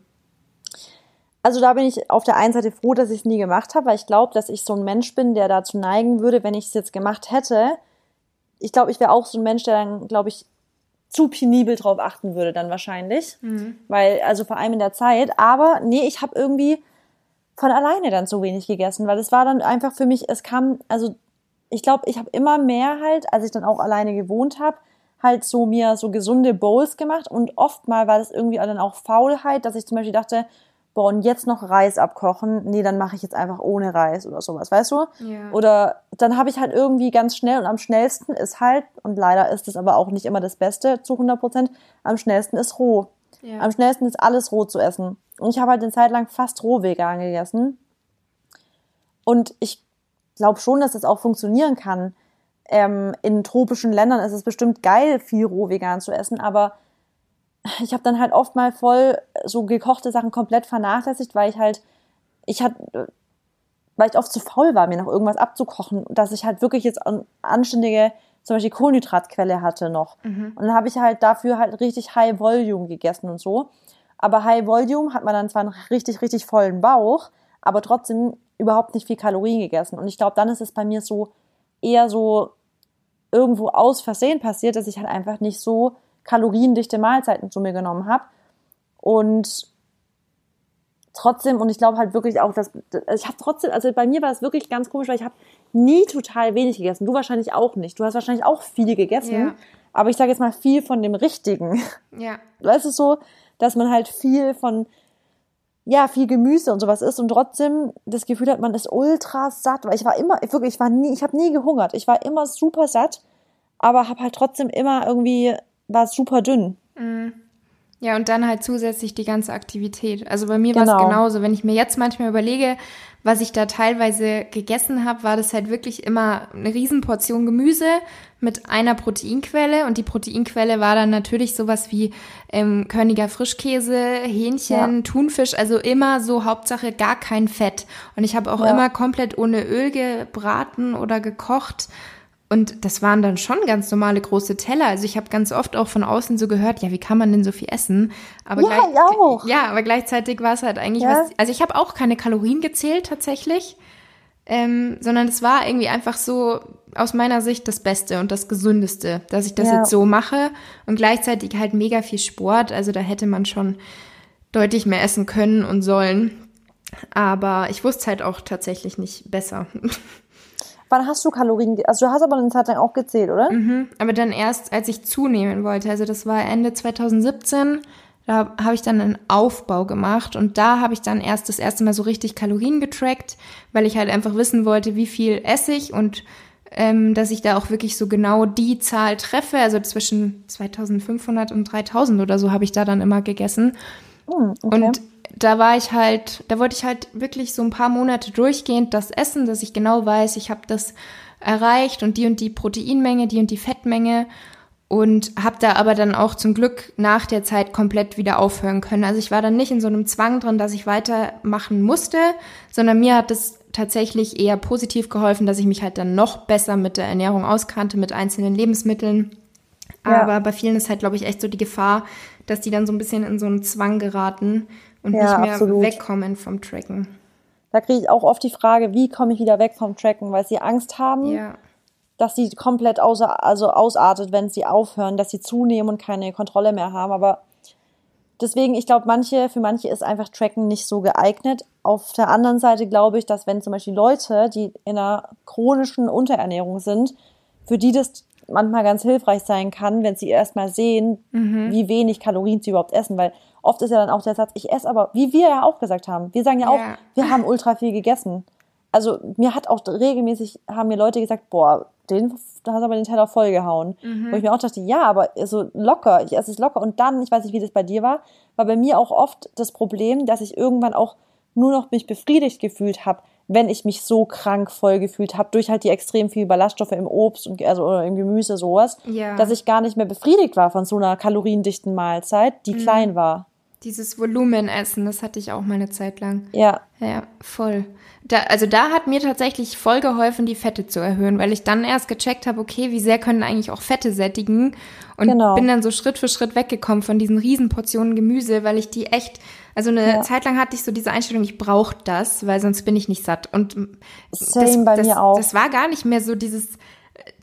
Also da bin ich auf der einen Seite froh, dass ich es nie gemacht habe, weil ich glaube, dass ich so ein Mensch bin, der dazu neigen würde, wenn ich es jetzt gemacht hätte, ich glaube, ich wäre auch so ein Mensch, der dann, glaube ich, zu penibel drauf achten würde dann wahrscheinlich. Mhm. Weil, also vor allem in der Zeit. Aber nee, ich habe irgendwie von alleine dann so wenig gegessen, weil es war dann einfach für mich, es kam, also ich glaube, ich habe immer mehr halt, als ich dann auch alleine gewohnt habe, halt so mir so gesunde Bowls gemacht und oftmal war das irgendwie dann auch Faulheit, dass ich zum Beispiel dachte, boah, und jetzt noch Reis abkochen, nee, dann mache ich jetzt einfach ohne Reis oder sowas, weißt du? Ja. Oder dann habe ich halt irgendwie ganz schnell und am schnellsten ist halt, und leider ist es aber auch nicht immer das Beste zu 100 Prozent, am schnellsten ist roh. Ja. Am schnellsten ist alles roh zu essen. Und ich habe halt eine Zeit lang fast roh vegan gegessen. Und ich glaube schon, dass das auch funktionieren kann. Ähm, in tropischen Ländern ist es bestimmt geil, viel roh vegan zu essen, aber ich habe dann halt oft mal voll so gekochte Sachen komplett vernachlässigt, weil ich halt, ich hatte, weil ich oft zu faul war, mir noch irgendwas abzukochen, dass ich halt wirklich jetzt eine anständige, zum Beispiel Kohlenhydratquelle hatte noch. Mhm. Und dann habe ich halt dafür halt richtig High Volume gegessen und so. Aber High Volume hat man dann zwar einen richtig, richtig vollen Bauch, aber trotzdem überhaupt nicht viel Kalorien gegessen. Und ich glaube, dann ist es bei mir so eher so irgendwo aus Versehen passiert, dass ich halt einfach nicht so kaloriendichte Mahlzeiten zu mir genommen habe. Und trotzdem, und ich glaube halt wirklich auch, dass ich habe trotzdem, also bei mir war es wirklich ganz komisch, weil ich habe nie total wenig gegessen. Du wahrscheinlich auch nicht. Du hast wahrscheinlich auch viel gegessen. Ja. Aber ich sage jetzt mal viel von dem Richtigen. Ja. Weißt du so, dass man halt viel von, ja, viel Gemüse und sowas isst und trotzdem das Gefühl hat, man ist ultra satt. Weil ich war immer, wirklich, ich war nie, ich habe nie gehungert. Ich war immer super satt, aber habe halt trotzdem immer irgendwie war es super dünn. Mhm. Ja, und dann halt zusätzlich die ganze Aktivität. Also bei mir genau. war es genauso. Wenn ich mir jetzt manchmal überlege, was ich da teilweise gegessen habe, war das halt wirklich immer eine Riesenportion Gemüse mit einer Proteinquelle. Und die Proteinquelle war dann natürlich sowas wie ähm, Körniger Frischkäse, Hähnchen, ja. Thunfisch. Also immer so Hauptsache gar kein Fett. Und ich habe auch ja. immer komplett ohne Öl gebraten oder gekocht. Und das waren dann schon ganz normale große Teller. Also ich habe ganz oft auch von außen so gehört, ja, wie kann man denn so viel essen? Aber ja, gleich, ich auch. Ja, aber gleichzeitig war es halt eigentlich ja. was. Also ich habe auch keine Kalorien gezählt tatsächlich, ähm, sondern es war irgendwie einfach so aus meiner Sicht das Beste und das Gesündeste, dass ich das ja. jetzt so mache und gleichzeitig halt mega viel Sport. Also da hätte man schon deutlich mehr essen können und sollen. Aber ich wusste halt auch tatsächlich nicht besser. Wann hast du Kalorien, also du hast aber eine Zeit lang auch gezählt, oder? Mhm, aber dann erst, als ich zunehmen wollte. Also das war Ende 2017. Da habe ich dann einen Aufbau gemacht und da habe ich dann erst das erste Mal so richtig Kalorien getrackt, weil ich halt einfach wissen wollte, wie viel esse ich und ähm, dass ich da auch wirklich so genau die Zahl treffe. Also zwischen 2500 und 3000 oder so habe ich da dann immer gegessen. Hm, okay. Und da war ich halt, da wollte ich halt wirklich so ein paar Monate durchgehend das essen, dass ich genau weiß, ich habe das erreicht und die und die Proteinmenge, die und die Fettmenge und habe da aber dann auch zum Glück nach der Zeit komplett wieder aufhören können. Also ich war dann nicht in so einem Zwang drin, dass ich weitermachen musste, sondern mir hat es tatsächlich eher positiv geholfen, dass ich mich halt dann noch besser mit der Ernährung auskannte, mit einzelnen Lebensmitteln. Ja. Aber bei vielen ist halt, glaube ich, echt so die Gefahr, dass die dann so ein bisschen in so einen Zwang geraten und ja, nicht mehr absolut. wegkommen vom Tracken. Da kriege ich auch oft die Frage, wie komme ich wieder weg vom Tracken, weil sie Angst haben, ja. dass sie komplett außer, also ausartet, wenn sie aufhören, dass sie zunehmen und keine Kontrolle mehr haben. Aber deswegen, ich glaube, manche, für manche ist einfach Tracken nicht so geeignet. Auf der anderen Seite glaube ich, dass wenn zum Beispiel Leute, die in einer chronischen Unterernährung sind, für die das manchmal ganz hilfreich sein kann, wenn sie erstmal sehen, mhm. wie wenig Kalorien sie überhaupt essen, weil oft ist ja dann auch der Satz, ich esse aber, wie wir ja auch gesagt haben, wir sagen ja auch, ja. wir haben ultra viel gegessen. Also mir hat auch regelmäßig, haben mir Leute gesagt, boah, den, da hast du aber den Teller vollgehauen. Mhm. Wo ich mir auch dachte, ja, aber so locker, ich esse es locker. Und dann, ich weiß nicht, wie das bei dir war, war bei mir auch oft das Problem, dass ich irgendwann auch nur noch mich befriedigt gefühlt habe, wenn ich mich so krank voll gefühlt habe, durch halt die extrem viel Ballaststoffe im Obst und also oder im Gemüse sowas, ja. dass ich gar nicht mehr befriedigt war von so einer kaloriendichten Mahlzeit, die mhm. klein war. Dieses Volumenessen, das hatte ich auch mal eine Zeit lang. Ja. Ja, voll. Da, also da hat mir tatsächlich voll geholfen, die Fette zu erhöhen, weil ich dann erst gecheckt habe, okay, wie sehr können eigentlich auch Fette sättigen und genau. bin dann so Schritt für Schritt weggekommen von diesen Riesenportionen Gemüse, weil ich die echt, also eine ja. Zeit lang hatte ich so diese Einstellung, ich brauche das, weil sonst bin ich nicht satt. Und Same das, bei das, mir auch. Das war gar nicht mehr so dieses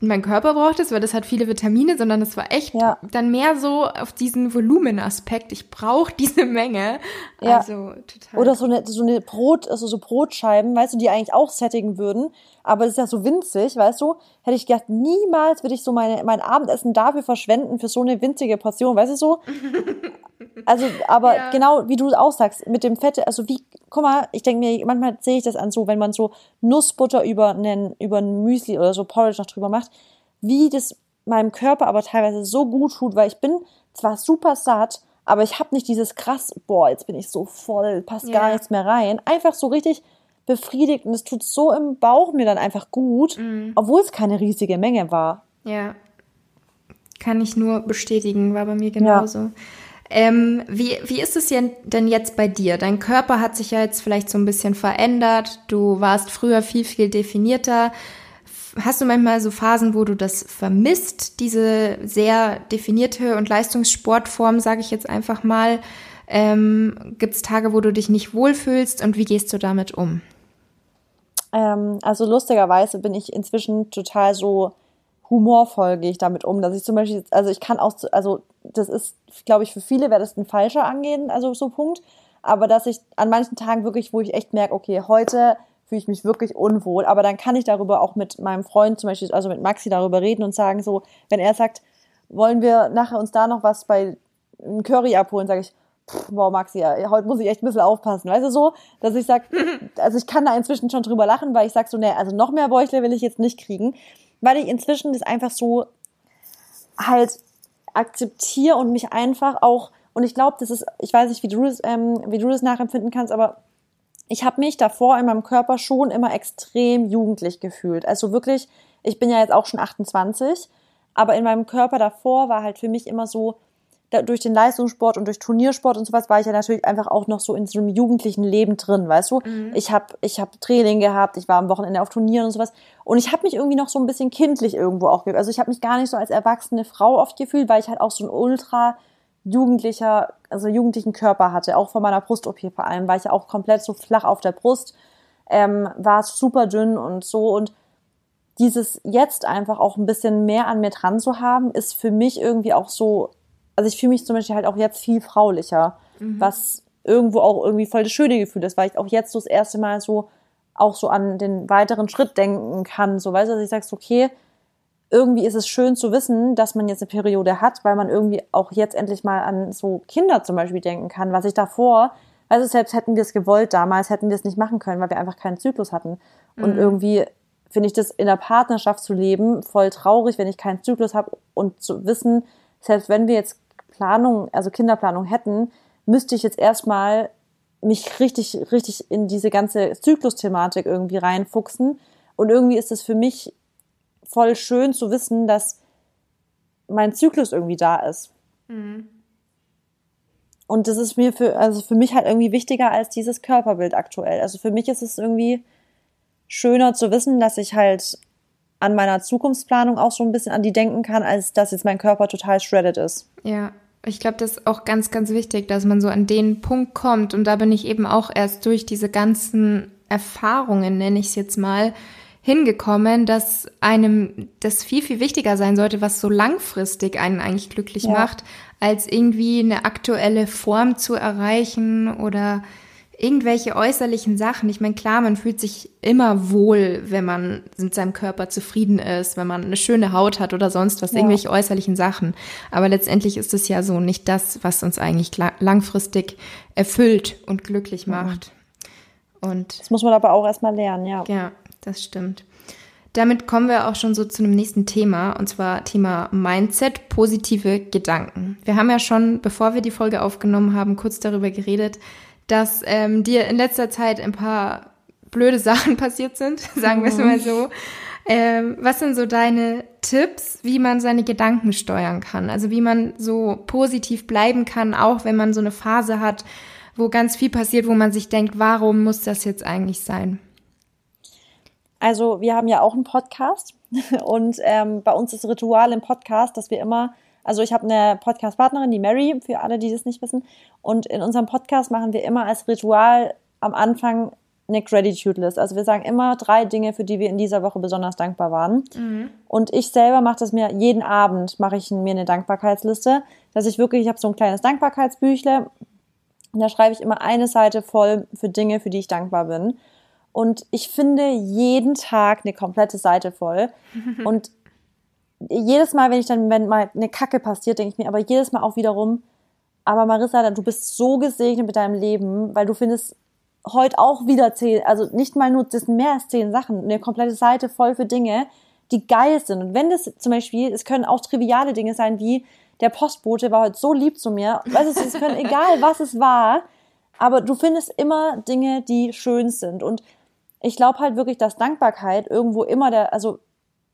mein Körper braucht es, weil das hat viele Vitamine, sondern es war echt ja. dann mehr so auf diesen Volumenaspekt. Ich brauche diese Menge. Ja. Also total. Oder so eine, so eine Brot, also so Brotscheiben, weißt du, die eigentlich auch sättigen würden, aber das ist ja so winzig, weißt du? Hätte ich gedacht, niemals würde ich so meine, mein Abendessen dafür verschwenden, für so eine winzige Portion, weißt du so? Also, aber ja. genau wie du auch sagst, mit dem Fette, also wie, guck mal, ich denke mir, manchmal sehe ich das an so, wenn man so Nussbutter über einen, über ein Müsli oder so Porridge noch drüber macht, wie das meinem Körper aber teilweise so gut tut, weil ich bin zwar super satt, aber ich habe nicht dieses krass, boah, jetzt bin ich so voll, passt ja. gar nichts mehr rein. Einfach so richtig befriedigt und es tut so im Bauch mir dann einfach gut, mhm. obwohl es keine riesige Menge war. Ja. Kann ich nur bestätigen, war bei mir genauso. Ja. Ähm, wie, wie ist es denn jetzt bei dir? Dein Körper hat sich ja jetzt vielleicht so ein bisschen verändert. Du warst früher viel, viel definierter. Hast du manchmal so Phasen, wo du das vermisst, diese sehr definierte und Leistungssportform, sage ich jetzt einfach mal? Ähm, Gibt es Tage, wo du dich nicht wohlfühlst und wie gehst du damit um? Ähm, also lustigerweise bin ich inzwischen total so humorvoll gehe ich damit um, dass ich zum Beispiel, also ich kann auch, also das ist, glaube ich, für viele wäre das ein falscher Angehen, also so Punkt, aber dass ich an manchen Tagen wirklich, wo ich echt merke, okay, heute fühle ich mich wirklich unwohl, aber dann kann ich darüber auch mit meinem Freund zum Beispiel, also mit Maxi darüber reden und sagen so, wenn er sagt, wollen wir nachher uns da noch was bei einem Curry abholen, sage ich, pff, boah, Maxi, ja, heute muss ich echt ein bisschen aufpassen. Weißt du so, dass ich sag, also ich kann da inzwischen schon drüber lachen, weil ich sag so, nee, also noch mehr Bäuchle will ich jetzt nicht kriegen, weil ich inzwischen das einfach so halt akzeptiere und mich einfach auch, und ich glaube, das ist, ich weiß nicht, wie du das, ähm, wie du das nachempfinden kannst, aber ich habe mich davor in meinem Körper schon immer extrem jugendlich gefühlt. Also wirklich, ich bin ja jetzt auch schon 28, aber in meinem Körper davor war halt für mich immer so, durch den Leistungssport und durch Turniersport und sowas war ich ja natürlich einfach auch noch so in so einem jugendlichen Leben drin, weißt du? Mhm. Ich habe ich hab Training gehabt, ich war am Wochenende auf Turnieren und sowas und ich habe mich irgendwie noch so ein bisschen kindlich irgendwo auch gefühlt. Also ich habe mich gar nicht so als erwachsene Frau oft gefühlt, weil ich halt auch so ein ultra jugendlicher, also jugendlichen Körper hatte, auch von meiner Brust-OP vor allem, war ich ja auch komplett so flach auf der Brust, ähm, war super dünn und so und dieses jetzt einfach auch ein bisschen mehr an mir dran zu haben, ist für mich irgendwie auch so also ich fühle mich zum Beispiel halt auch jetzt viel fraulicher, mhm. was irgendwo auch irgendwie voll das schöne Gefühl ist, weil ich auch jetzt so das erste Mal so auch so an den weiteren Schritt denken kann, so weißt du, dass ich sage, okay, irgendwie ist es schön zu wissen, dass man jetzt eine Periode hat, weil man irgendwie auch jetzt endlich mal an so Kinder zum Beispiel denken kann, was ich davor, also selbst hätten wir es gewollt damals, hätten wir es nicht machen können, weil wir einfach keinen Zyklus hatten. Und mhm. irgendwie finde ich das in der Partnerschaft zu leben voll traurig, wenn ich keinen Zyklus habe und zu wissen, selbst wenn wir jetzt Planung, also Kinderplanung hätten, müsste ich jetzt erstmal mich richtig, richtig in diese ganze Zyklusthematik irgendwie reinfuchsen. Und irgendwie ist es für mich voll schön zu wissen, dass mein Zyklus irgendwie da ist. Mhm. Und das ist mir für, also für mich halt irgendwie wichtiger als dieses Körperbild aktuell. Also für mich ist es irgendwie schöner zu wissen, dass ich halt an meiner Zukunftsplanung auch so ein bisschen an die denken kann, als dass jetzt mein Körper total shredded ist. Ja, ich glaube, das ist auch ganz, ganz wichtig, dass man so an den Punkt kommt. Und da bin ich eben auch erst durch diese ganzen Erfahrungen, nenne ich es jetzt mal, hingekommen, dass einem das viel, viel wichtiger sein sollte, was so langfristig einen eigentlich glücklich ja. macht, als irgendwie eine aktuelle Form zu erreichen oder irgendwelche äußerlichen Sachen. Ich meine, klar, man fühlt sich immer wohl, wenn man mit seinem Körper zufrieden ist, wenn man eine schöne Haut hat oder sonst was, ja. irgendwelche äußerlichen Sachen. Aber letztendlich ist es ja so nicht das, was uns eigentlich langfristig erfüllt und glücklich macht. Und das muss man aber auch erstmal lernen, ja. Ja, das stimmt. Damit kommen wir auch schon so zu einem nächsten Thema, und zwar Thema Mindset, positive Gedanken. Wir haben ja schon, bevor wir die Folge aufgenommen haben, kurz darüber geredet, dass ähm, dir in letzter Zeit ein paar blöde Sachen passiert sind, sagen wir es mal so. Ähm, was sind so deine Tipps, wie man seine Gedanken steuern kann? Also wie man so positiv bleiben kann, auch wenn man so eine Phase hat, wo ganz viel passiert, wo man sich denkt, warum muss das jetzt eigentlich sein? Also wir haben ja auch einen Podcast und ähm, bei uns ist Ritual im Podcast, dass wir immer also ich habe eine Podcast-Partnerin, die Mary, für alle, die das nicht wissen. Und in unserem Podcast machen wir immer als Ritual am Anfang eine Gratitude List. Also wir sagen immer drei Dinge, für die wir in dieser Woche besonders dankbar waren. Mhm. Und ich selber mache das mir jeden Abend mache ich mir eine Dankbarkeitsliste, dass ich wirklich, ich habe so ein kleines Dankbarkeitsbüchle. Und da schreibe ich immer eine Seite voll für Dinge, für die ich dankbar bin. Und ich finde jeden Tag eine komplette Seite voll. Und jedes Mal, wenn ich dann, wenn mal eine Kacke passiert, denke ich mir aber jedes Mal auch wiederum, aber Marissa, du bist so gesegnet mit deinem Leben, weil du findest heute auch wieder zehn, also nicht mal nur, das sind mehr als zehn Sachen, eine komplette Seite voll für Dinge, die geil sind. Und wenn das zum Beispiel, es können auch triviale Dinge sein, wie der Postbote war heute so lieb zu mir. Weißt du, es können egal, was es war, aber du findest immer Dinge, die schön sind. Und ich glaube halt wirklich, dass Dankbarkeit irgendwo immer der, also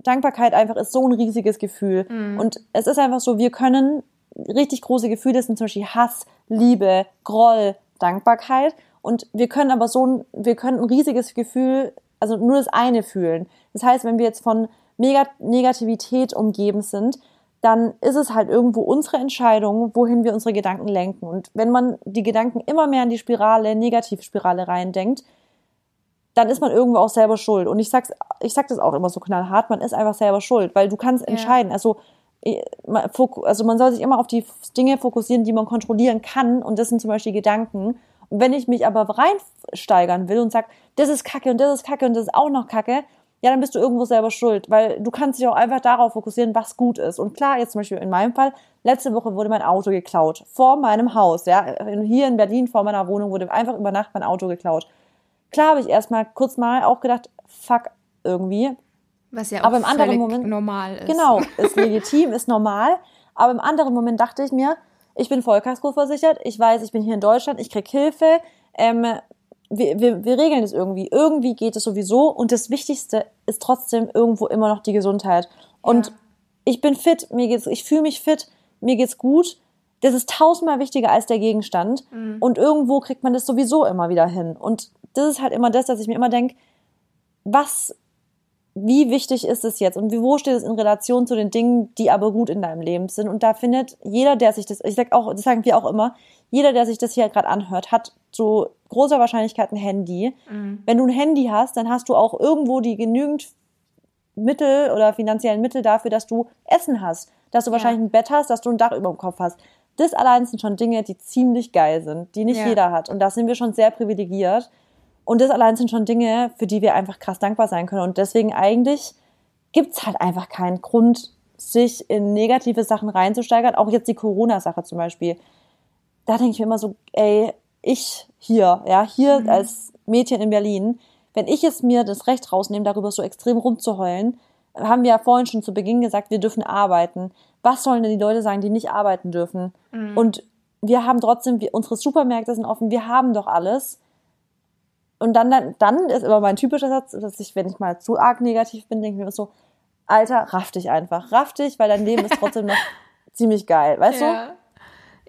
Dankbarkeit einfach ist so ein riesiges Gefühl. Mhm. Und es ist einfach so, wir können richtig große Gefühle sind zum Beispiel Hass, Liebe, Groll, Dankbarkeit. Und wir können aber so ein, wir können ein riesiges Gefühl, also nur das eine fühlen. Das heißt, wenn wir jetzt von Mega Negativität umgeben sind, dann ist es halt irgendwo unsere Entscheidung, wohin wir unsere Gedanken lenken. Und wenn man die Gedanken immer mehr in die Spirale, Negativspirale reindenkt, dann ist man irgendwo auch selber schuld. Und ich sag's, ich sag das auch immer so knallhart, man ist einfach selber schuld, weil du kannst entscheiden. Ja. Also, also man soll sich immer auf die Dinge fokussieren, die man kontrollieren kann. Und das sind zum Beispiel Gedanken. Und wenn ich mich aber reinsteigern will und sag, das ist Kacke und das ist Kacke und das ist auch noch Kacke, ja, dann bist du irgendwo selber schuld, weil du kannst dich auch einfach darauf fokussieren, was gut ist. Und klar, jetzt zum Beispiel in meinem Fall, letzte Woche wurde mein Auto geklaut. Vor meinem Haus, ja. Hier in Berlin vor meiner Wohnung wurde einfach über Nacht mein Auto geklaut. Klar habe ich erstmal kurz mal auch gedacht, fuck, irgendwie. Was ja auch aber im anderen Moment, normal ist. Genau, ist legitim, ist normal. Aber im anderen Moment dachte ich mir, ich bin Vollkasko versichert, ich weiß, ich bin hier in Deutschland, ich krieg Hilfe, ähm, wir, wir, wir regeln das irgendwie. Irgendwie geht es sowieso und das Wichtigste ist trotzdem irgendwo immer noch die Gesundheit. Und ja. ich bin fit, mir geht's, ich fühle mich fit, mir geht's gut. Das ist tausendmal wichtiger als der Gegenstand. Mhm. Und irgendwo kriegt man das sowieso immer wieder hin. Und das ist halt immer das, dass ich mir immer denke, was, wie wichtig ist es jetzt und wie, wo steht es in Relation zu den Dingen, die aber gut in deinem Leben sind? Und da findet jeder, der sich das, ich sag auch, das sagen wir auch immer, jeder, der sich das hier gerade anhört, hat zu großer Wahrscheinlichkeit ein Handy. Mhm. Wenn du ein Handy hast, dann hast du auch irgendwo die genügend Mittel oder finanziellen Mittel dafür, dass du Essen hast, dass du ja. wahrscheinlich ein Bett hast, dass du ein Dach über dem Kopf hast. Das allein sind schon Dinge, die ziemlich geil sind, die nicht ja. jeder hat. Und da sind wir schon sehr privilegiert. Und das allein sind schon Dinge, für die wir einfach krass dankbar sein können. Und deswegen eigentlich gibt's halt einfach keinen Grund, sich in negative Sachen reinzusteigern. Auch jetzt die Corona-Sache zum Beispiel. Da denke ich mir immer so, ey, ich hier, ja, hier mhm. als Mädchen in Berlin, wenn ich es mir das Recht rausnehme, darüber so extrem rumzuheulen, haben wir ja vorhin schon zu Beginn gesagt, wir dürfen arbeiten. Was sollen denn die Leute sagen, die nicht arbeiten dürfen? Mhm. Und wir haben trotzdem, wir, unsere Supermärkte sind offen, wir haben doch alles. Und dann, dann, dann ist immer mein typischer Satz, dass ich, wenn ich mal zu arg negativ bin, denke ich mir so, Alter, raff dich einfach, raff dich, weil dein Leben ist trotzdem noch ziemlich geil, weißt ja. du?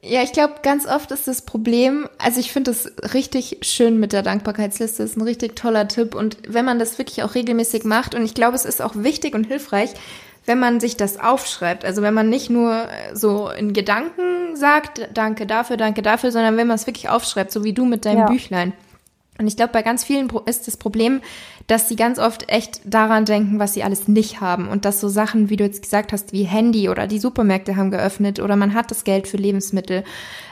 Ja, ich glaube, ganz oft ist das Problem, also ich finde das richtig schön mit der Dankbarkeitsliste, ist ein richtig toller Tipp. Und wenn man das wirklich auch regelmäßig macht, und ich glaube, es ist auch wichtig und hilfreich, wenn man sich das aufschreibt. Also wenn man nicht nur so in Gedanken sagt, danke dafür, danke dafür, sondern wenn man es wirklich aufschreibt, so wie du mit deinem ja. Büchlein. Und ich glaube, bei ganz vielen ist das Problem, dass sie ganz oft echt daran denken, was sie alles nicht haben. Und dass so Sachen, wie du jetzt gesagt hast, wie Handy oder die Supermärkte haben geöffnet oder man hat das Geld für Lebensmittel,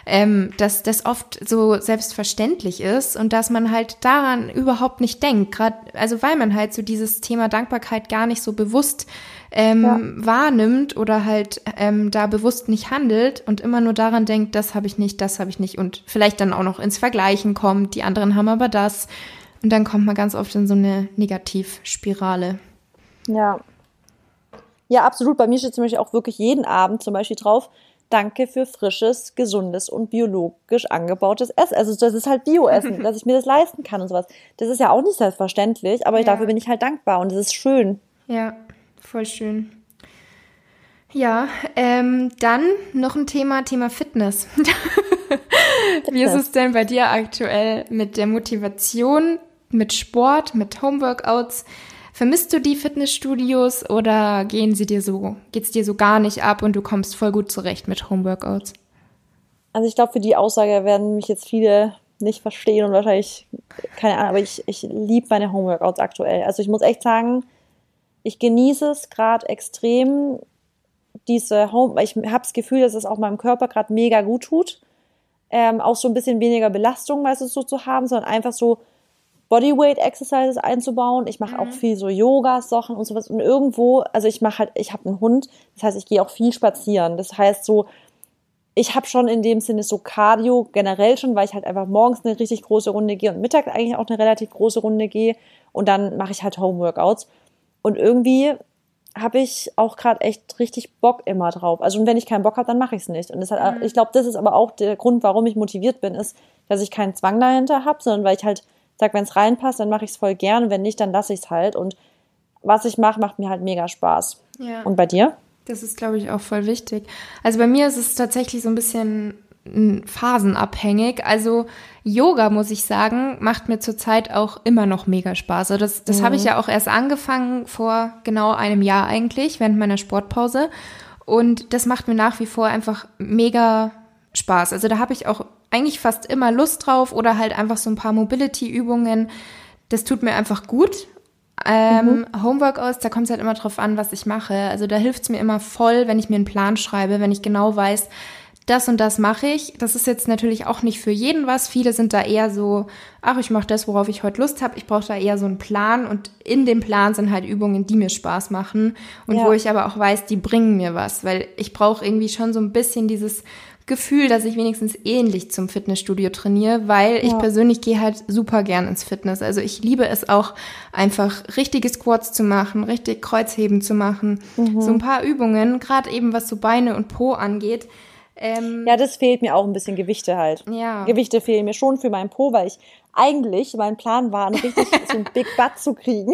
ähm, dass das oft so selbstverständlich ist und dass man halt daran überhaupt nicht denkt. Gerade, also weil man halt so dieses Thema Dankbarkeit gar nicht so bewusst ähm, ja. wahrnimmt oder halt ähm, da bewusst nicht handelt und immer nur daran denkt, das habe ich nicht, das habe ich nicht und vielleicht dann auch noch ins Vergleichen kommt, die anderen haben aber das. Und dann kommt man ganz oft in so eine Negativspirale. Ja. Ja, absolut. Bei mir steht zum Beispiel auch wirklich jeden Abend zum Beispiel drauf, danke für frisches, gesundes und biologisch angebautes Essen. Also das ist halt Bioessen, dass ich mir das leisten kann und sowas. Das ist ja auch nicht selbstverständlich, aber ja. dafür bin ich halt dankbar und es ist schön. Ja. Voll schön. Ja, ähm, dann noch ein Thema, Thema Fitness. Wie ist es denn bei dir aktuell mit der Motivation, mit Sport, mit Homeworkouts? Vermisst du die Fitnessstudios oder gehen sie dir so, geht's dir so gar nicht ab und du kommst voll gut zurecht mit Homeworkouts? Also ich glaube, für die Aussage werden mich jetzt viele nicht verstehen und wahrscheinlich, keine Ahnung, aber ich, ich liebe meine Homeworkouts aktuell. Also ich muss echt sagen, ich genieße es gerade extrem, diese Home, weil ich habe das Gefühl, dass es auch meinem Körper gerade mega gut tut. Ähm, auch so ein bisschen weniger Belastung, weißt du, so zu haben, sondern einfach so Bodyweight Exercises einzubauen. Ich mache mhm. auch viel so Yoga-Sachen und sowas. Und irgendwo, also ich mache halt, ich habe einen Hund, das heißt, ich gehe auch viel spazieren. Das heißt so, ich habe schon in dem Sinne so Cardio generell schon, weil ich halt einfach morgens eine richtig große Runde gehe und mittags eigentlich auch eine relativ große Runde gehe. Und dann mache ich halt Homeworkouts. Und irgendwie habe ich auch gerade echt richtig Bock immer drauf. Also wenn ich keinen Bock habe, dann mache ich es nicht. Und das hat, mhm. ich glaube, das ist aber auch der Grund, warum ich motiviert bin, ist, dass ich keinen Zwang dahinter habe, sondern weil ich halt sage, wenn es reinpasst, dann mache ich es voll gern. Wenn nicht, dann lasse ich es halt. Und was ich mache, macht mir halt mega Spaß. Ja. Und bei dir? Das ist, glaube ich, auch voll wichtig. Also bei mir ist es tatsächlich so ein bisschen phasenabhängig. Also Yoga, muss ich sagen, macht mir zurzeit auch immer noch mega Spaß. Also das, das mhm. habe ich ja auch erst angefangen vor genau einem Jahr eigentlich, während meiner Sportpause. Und das macht mir nach wie vor einfach mega Spaß. Also da habe ich auch eigentlich fast immer Lust drauf oder halt einfach so ein paar Mobility-Übungen. Das tut mir einfach gut. Ähm, mhm. Homeworkouts, da kommt es halt immer drauf an, was ich mache. Also da hilft es mir immer voll, wenn ich mir einen Plan schreibe, wenn ich genau weiß, das und das mache ich. Das ist jetzt natürlich auch nicht für jeden was. Viele sind da eher so, ach, ich mache das, worauf ich heute Lust habe. Ich brauche da eher so einen Plan und in dem Plan sind halt Übungen, die mir Spaß machen und ja. wo ich aber auch weiß, die bringen mir was, weil ich brauche irgendwie schon so ein bisschen dieses Gefühl, dass ich wenigstens ähnlich zum Fitnessstudio trainiere, weil ja. ich persönlich gehe halt super gern ins Fitness. Also ich liebe es auch einfach richtige Squats zu machen, richtig Kreuzheben zu machen, mhm. so ein paar Übungen, gerade eben was so Beine und Po angeht ähm, ja, das fehlt mir auch ein bisschen Gewichte halt. Ja. Gewichte fehlen mir schon für meinen Po, weil ich eigentlich, mein Plan war, ein richtig so ein Big Butt zu kriegen.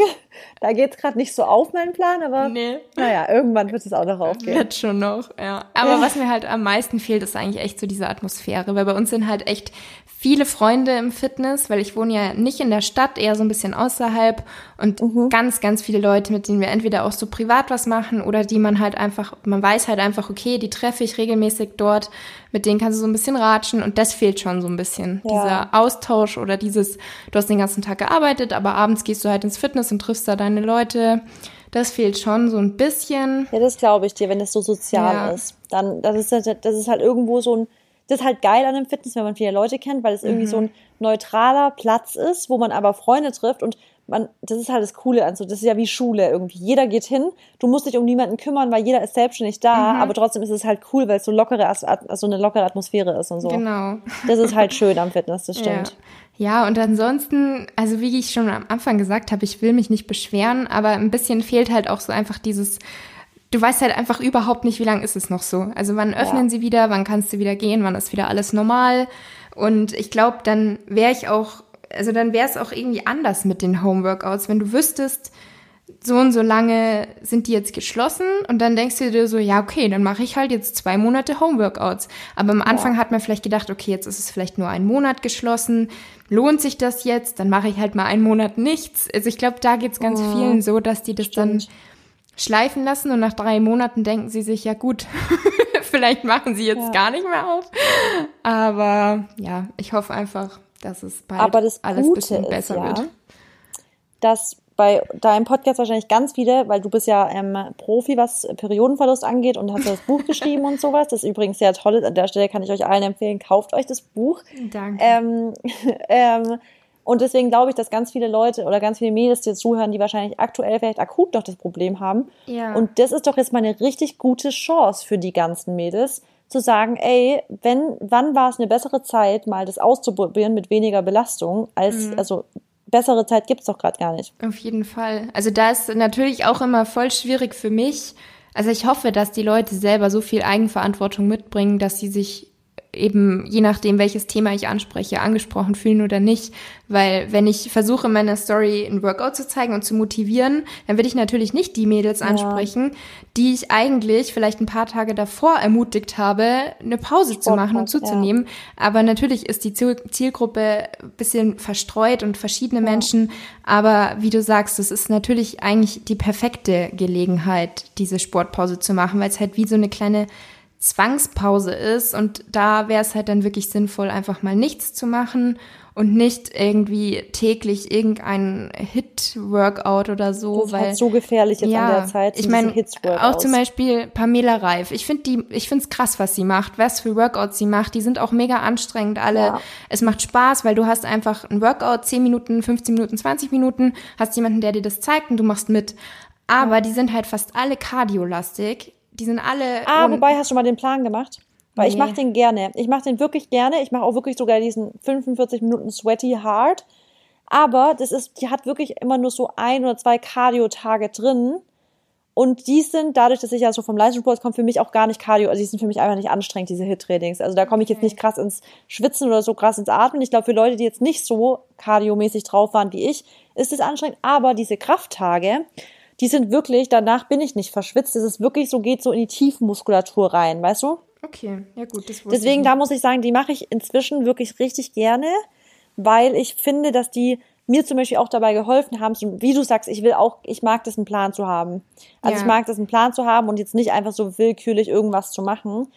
Da geht's gerade nicht so auf, mein Plan, aber nee. naja, irgendwann wird es auch noch aufgehen. Wird schon noch, ja. Aber ja. was mir halt am meisten fehlt, ist eigentlich echt so diese Atmosphäre, weil bei uns sind halt echt viele Freunde im Fitness, weil ich wohne ja nicht in der Stadt, eher so ein bisschen außerhalb und mhm. ganz, ganz viele Leute, mit denen wir entweder auch so privat was machen oder die man halt einfach, man weiß halt einfach, okay, die treffe ich regelmäßig dort, mit denen kannst du so ein bisschen ratschen und das fehlt schon so ein bisschen. Ja. Dieser Austausch oder dieses, du hast den ganzen Tag gearbeitet, aber abends gehst du halt ins Fitness und triffst da deine Leute. Das fehlt schon so ein bisschen. Ja, das glaube ich dir, wenn es so sozial ja. ist. Dann, das ist, halt, das ist halt irgendwo so ein, das ist halt geil an dem Fitness, wenn man viele Leute kennt, weil es irgendwie mhm. so ein neutraler Platz ist, wo man aber Freunde trifft und man, das ist halt das Coole an so, das ist ja wie Schule irgendwie. Jeder geht hin, du musst dich um niemanden kümmern, weil jeder ist selbstständig da, mhm. aber trotzdem ist es halt cool, weil es so lockere, also eine lockere Atmosphäre ist und so. Genau. Das ist halt schön am Fitness, das stimmt. Ja. ja, und ansonsten, also wie ich schon am Anfang gesagt habe, ich will mich nicht beschweren, aber ein bisschen fehlt halt auch so einfach dieses, du weißt halt einfach überhaupt nicht, wie lange ist es noch so. Also wann öffnen ja. sie wieder, wann kannst du wieder gehen, wann ist wieder alles normal. Und ich glaube, dann wäre ich auch, also dann wäre es auch irgendwie anders mit den Homeworkouts, wenn du wüsstest, so und so lange sind die jetzt geschlossen und dann denkst du dir so, ja, okay, dann mache ich halt jetzt zwei Monate Homeworkouts. Aber am Anfang ja. hat man vielleicht gedacht, okay, jetzt ist es vielleicht nur ein Monat geschlossen. Lohnt sich das jetzt? Dann mache ich halt mal einen Monat nichts. Also ich glaube, da geht's ganz oh, vielen so, dass die das stimmt. dann schleifen lassen und nach drei Monaten denken sie sich, ja gut, vielleicht machen sie jetzt ja. gar nicht mehr auf. Aber ja, ich hoffe einfach, dass es bald Aber das alles ein bisschen ist, besser ja, wird. Dass bei deinem Podcast wahrscheinlich ganz viele, weil du bist ja ähm, Profi, was Periodenverlust angeht und hast ja das Buch geschrieben und sowas. Das ist übrigens sehr toll. An der Stelle kann ich euch allen empfehlen, kauft euch das Buch. Danke. Ähm, ähm, und deswegen glaube ich, dass ganz viele Leute oder ganz viele Mädels, die jetzt zuhören, die wahrscheinlich aktuell vielleicht akut noch das Problem haben. Ja. Und das ist doch jetzt mal eine richtig gute Chance für die ganzen Mädels, zu sagen, ey, wenn, wann war es eine bessere Zeit, mal das auszuprobieren mit weniger Belastung, als, mhm. also bessere Zeit gibt's doch gerade gar nicht. Auf jeden Fall. Also da ist natürlich auch immer voll schwierig für mich. Also ich hoffe, dass die Leute selber so viel Eigenverantwortung mitbringen, dass sie sich eben je nachdem, welches Thema ich anspreche, angesprochen fühlen oder nicht. Weil wenn ich versuche, meiner Story ein Workout zu zeigen und zu motivieren, dann will ich natürlich nicht die Mädels ansprechen, ja. die ich eigentlich vielleicht ein paar Tage davor ermutigt habe, eine Pause Sport zu machen und zuzunehmen. Ja. Aber natürlich ist die Zielgruppe ein bisschen verstreut und verschiedene ja. Menschen. Aber wie du sagst, es ist natürlich eigentlich die perfekte Gelegenheit, diese Sportpause zu machen, weil es halt wie so eine kleine Zwangspause ist und da wäre es halt dann wirklich sinnvoll, einfach mal nichts zu machen und nicht irgendwie täglich irgendein Hit-Workout oder so. Das ist weil, halt so gefährlich jetzt ja, an der Zeit. Ich meine, auch zum Beispiel Pamela Reif. Ich finde die, ich finde es krass, was sie macht, was für Workouts sie macht. Die sind auch mega anstrengend alle. Ja. Es macht Spaß, weil du hast einfach ein Workout, 10 Minuten, 15 Minuten, 20 Minuten, hast jemanden, der dir das zeigt und du machst mit. Aber die sind halt fast alle kardiolastig. Die sind alle. Ah, wobei hast du mal den Plan gemacht? Weil nee. ich mache den gerne. Ich mache den wirklich gerne. Ich mache auch wirklich sogar diesen 45 Minuten Sweaty Hard. Aber das ist, die hat wirklich immer nur so ein oder zwei Cardio-Tage drin. Und die sind, dadurch, dass ich ja so vom Leistungssport komme, für mich auch gar nicht Cardio. Also die sind für mich einfach nicht anstrengend, diese Hit-Trainings. Also da komme ich jetzt nicht krass ins Schwitzen oder so krass ins Atmen. Ich glaube, für Leute, die jetzt nicht so kardiomäßig drauf waren wie ich, ist es anstrengend. Aber diese Krafttage, die sind wirklich, danach bin ich nicht verschwitzt. Das ist wirklich so, geht so in die Tiefmuskulatur rein, weißt du? Okay, ja gut. Das Deswegen, da muss ich sagen, die mache ich inzwischen wirklich richtig gerne, weil ich finde, dass die mir zum Beispiel auch dabei geholfen haben, wie du sagst, ich will auch, ich mag das, einen Plan zu haben. Also ja. ich mag das, einen Plan zu haben und jetzt nicht einfach so willkürlich irgendwas zu machen.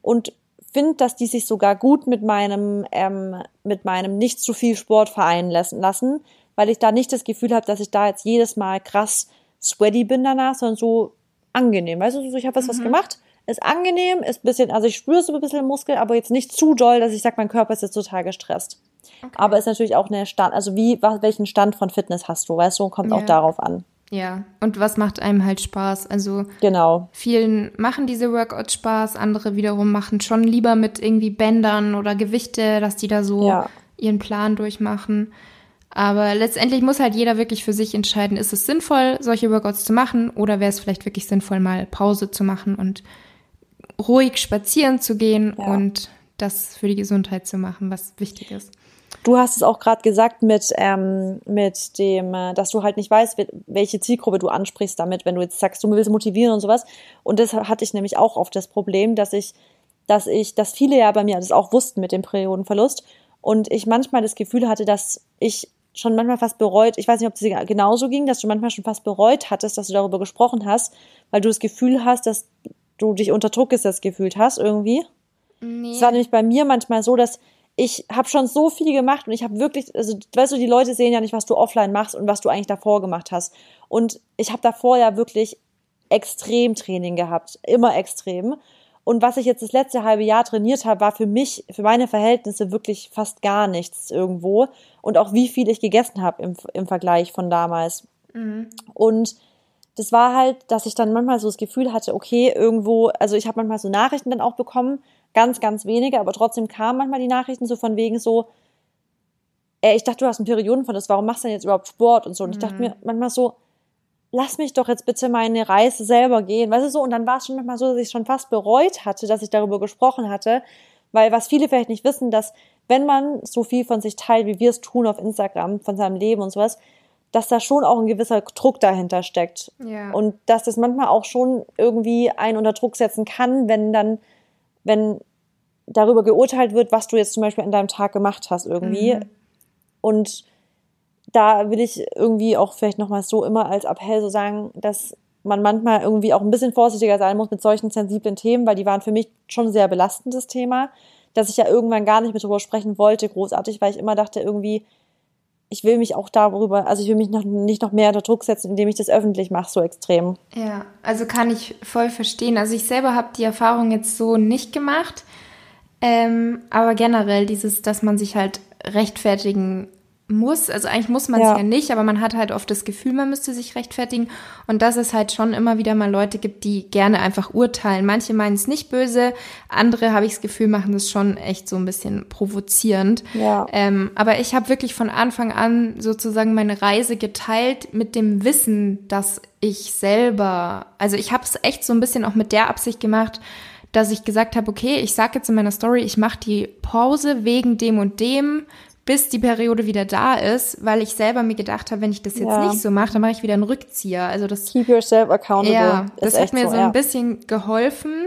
Und finde, dass die sich sogar gut mit meinem, ähm, mit meinem nicht zu viel Sport vereinen lassen, weil ich da nicht das Gefühl habe, dass ich da jetzt jedes Mal krass sweaty bin danach, sondern so angenehm. Weißt du, ich habe was, mhm. was gemacht, ist angenehm, ist bisschen, also ich spüre so ein bisschen Muskel, aber jetzt nicht zu doll, dass ich sage, mein Körper ist jetzt total gestresst. Okay. Aber ist natürlich auch eine Stand, also wie, welchen Stand von Fitness hast du, weißt du, kommt ja. auch darauf an. Ja, und was macht einem halt Spaß? Also genau. vielen machen diese Workouts Spaß, andere wiederum machen schon lieber mit irgendwie Bändern oder Gewichte, dass die da so ja. ihren Plan durchmachen. Aber letztendlich muss halt jeder wirklich für sich entscheiden, ist es sinnvoll, solche Workouts zu machen oder wäre es vielleicht wirklich sinnvoll, mal Pause zu machen und ruhig spazieren zu gehen ja. und das für die Gesundheit zu machen, was wichtig ist. Du hast es auch gerade gesagt mit, ähm, mit dem, äh, dass du halt nicht weißt, welche Zielgruppe du ansprichst damit, wenn du jetzt sagst, du willst motivieren und sowas. Und das hatte ich nämlich auch oft das Problem, dass ich, dass ich, dass viele ja bei mir das auch wussten mit dem Periodenverlust und ich manchmal das Gefühl hatte, dass ich schon manchmal fast bereut, ich weiß nicht, ob es dir genauso ging, dass du manchmal schon fast bereut hattest, dass du darüber gesprochen hast, weil du das Gefühl hast, dass du dich unter Druck gesetzt gefühlt hast irgendwie. Nee. Es war nämlich bei mir manchmal so, dass ich habe schon so viel gemacht und ich habe wirklich, also weißt du, die Leute sehen ja nicht, was du offline machst und was du eigentlich davor gemacht hast. Und ich habe davor ja wirklich extrem Training gehabt, immer extrem. Und was ich jetzt das letzte halbe Jahr trainiert habe, war für mich, für meine Verhältnisse wirklich fast gar nichts irgendwo. Und auch wie viel ich gegessen habe im, im Vergleich von damals. Mhm. Und das war halt, dass ich dann manchmal so das Gefühl hatte, okay, irgendwo, also ich habe manchmal so Nachrichten dann auch bekommen, ganz, ganz wenige, aber trotzdem kamen manchmal die Nachrichten so von wegen so, ey, ich dachte, du hast einen Periodenverlust, warum machst du denn jetzt überhaupt Sport und so? Und ich dachte mhm. mir manchmal so, lass mich doch jetzt bitte meine Reise selber gehen, weißt du so? Und dann war es schon manchmal so, dass ich schon fast bereut hatte, dass ich darüber gesprochen hatte, weil was viele vielleicht nicht wissen, dass wenn man so viel von sich teilt, wie wir es tun auf Instagram, von seinem Leben und sowas, dass da schon auch ein gewisser Druck dahinter steckt. Ja. Und dass das manchmal auch schon irgendwie einen unter Druck setzen kann, wenn dann, wenn darüber geurteilt wird, was du jetzt zum Beispiel an deinem Tag gemacht hast irgendwie. Mhm. Und da will ich irgendwie auch vielleicht nochmal so immer als Appell so sagen, dass man manchmal irgendwie auch ein bisschen vorsichtiger sein muss mit solchen sensiblen Themen, weil die waren für mich schon sehr belastendes Thema, dass ich ja irgendwann gar nicht mehr drüber sprechen wollte, großartig, weil ich immer dachte irgendwie, ich will mich auch darüber, also ich will mich noch nicht noch mehr unter Druck setzen, indem ich das öffentlich mache, so extrem. Ja, also kann ich voll verstehen. Also ich selber habe die Erfahrung jetzt so nicht gemacht, ähm, aber generell dieses, dass man sich halt rechtfertigen muss, also eigentlich muss man es ja. ja. nicht, aber man hat halt oft das Gefühl, man müsste sich rechtfertigen und dass es halt schon immer wieder mal Leute gibt, die gerne einfach urteilen. Manche meinen es nicht böse, andere habe ich das Gefühl, machen das schon echt so ein bisschen provozierend. Ja. Ähm, aber ich habe wirklich von Anfang an sozusagen meine Reise geteilt mit dem Wissen, dass ich selber, also ich habe es echt so ein bisschen auch mit der Absicht gemacht, dass ich gesagt habe, okay, ich sage jetzt in meiner Story, ich mache die Pause wegen dem und dem, bis die Periode wieder da ist, weil ich selber mir gedacht habe, wenn ich das jetzt ja. nicht so mache, dann mache ich wieder einen Rückzieher. Also das Keep yourself accountable. Ja, das hat mir so, so ein bisschen geholfen.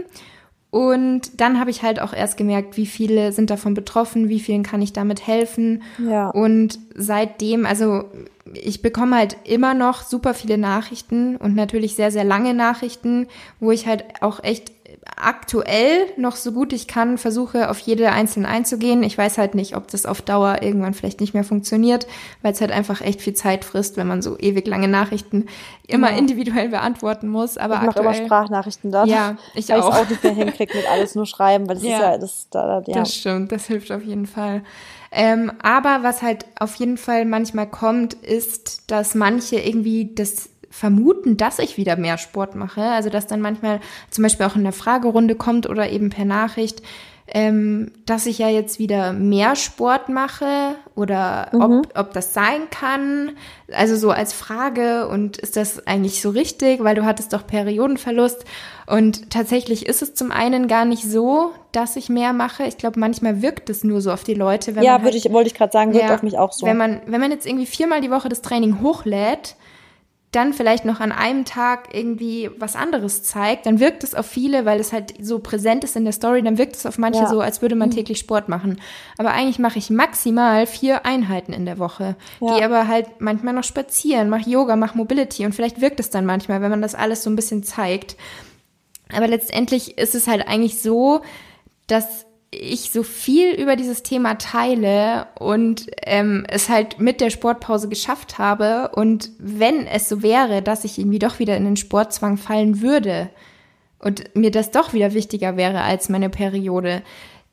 Und dann habe ich halt auch erst gemerkt, wie viele sind davon betroffen, wie vielen kann ich damit helfen. Ja. Und seitdem, also ich bekomme halt immer noch super viele Nachrichten und natürlich sehr, sehr lange Nachrichten, wo ich halt auch echt aktuell noch so gut ich kann versuche, auf jede einzelne einzugehen. Ich weiß halt nicht, ob das auf Dauer irgendwann vielleicht nicht mehr funktioniert, weil es halt einfach echt viel Zeit frisst, wenn man so ewig lange Nachrichten immer ja. individuell beantworten muss. Aber ich mache immer Sprachnachrichten dort. Ja, ich weil auch. Weil ich auch nicht mehr hinkriege mit alles nur schreiben, weil das ja. ist ja, das, da, ja. Das stimmt, das hilft auf jeden Fall. Ähm, aber was halt auf jeden Fall manchmal kommt, ist, dass manche irgendwie das vermuten, dass ich wieder mehr Sport mache. Also dass dann manchmal zum Beispiel auch in der Fragerunde kommt oder eben per Nachricht, ähm, dass ich ja jetzt wieder mehr Sport mache oder mhm. ob, ob das sein kann. Also so als Frage und ist das eigentlich so richtig, weil du hattest doch Periodenverlust. Und tatsächlich ist es zum einen gar nicht so, dass ich mehr mache. Ich glaube, manchmal wirkt es nur so auf die Leute. ja, halt, würde ich, wollte ich gerade sagen, wirkt ja, auf mich auch so. Wenn man, wenn man jetzt irgendwie viermal die Woche das Training hochlädt, dann vielleicht noch an einem Tag irgendwie was anderes zeigt, dann wirkt es auf viele, weil es halt so präsent ist in der Story, dann wirkt es auf manche ja. so, als würde man mhm. täglich Sport machen. Aber eigentlich mache ich maximal vier Einheiten in der Woche. Ja. Gehe aber halt manchmal noch spazieren, mache Yoga, mache Mobility und vielleicht wirkt es dann manchmal, wenn man das alles so ein bisschen zeigt. Aber letztendlich ist es halt eigentlich so, dass ich so viel über dieses Thema teile und ähm, es halt mit der Sportpause geschafft habe und wenn es so wäre, dass ich irgendwie doch wieder in den Sportzwang fallen würde und mir das doch wieder wichtiger wäre als meine Periode,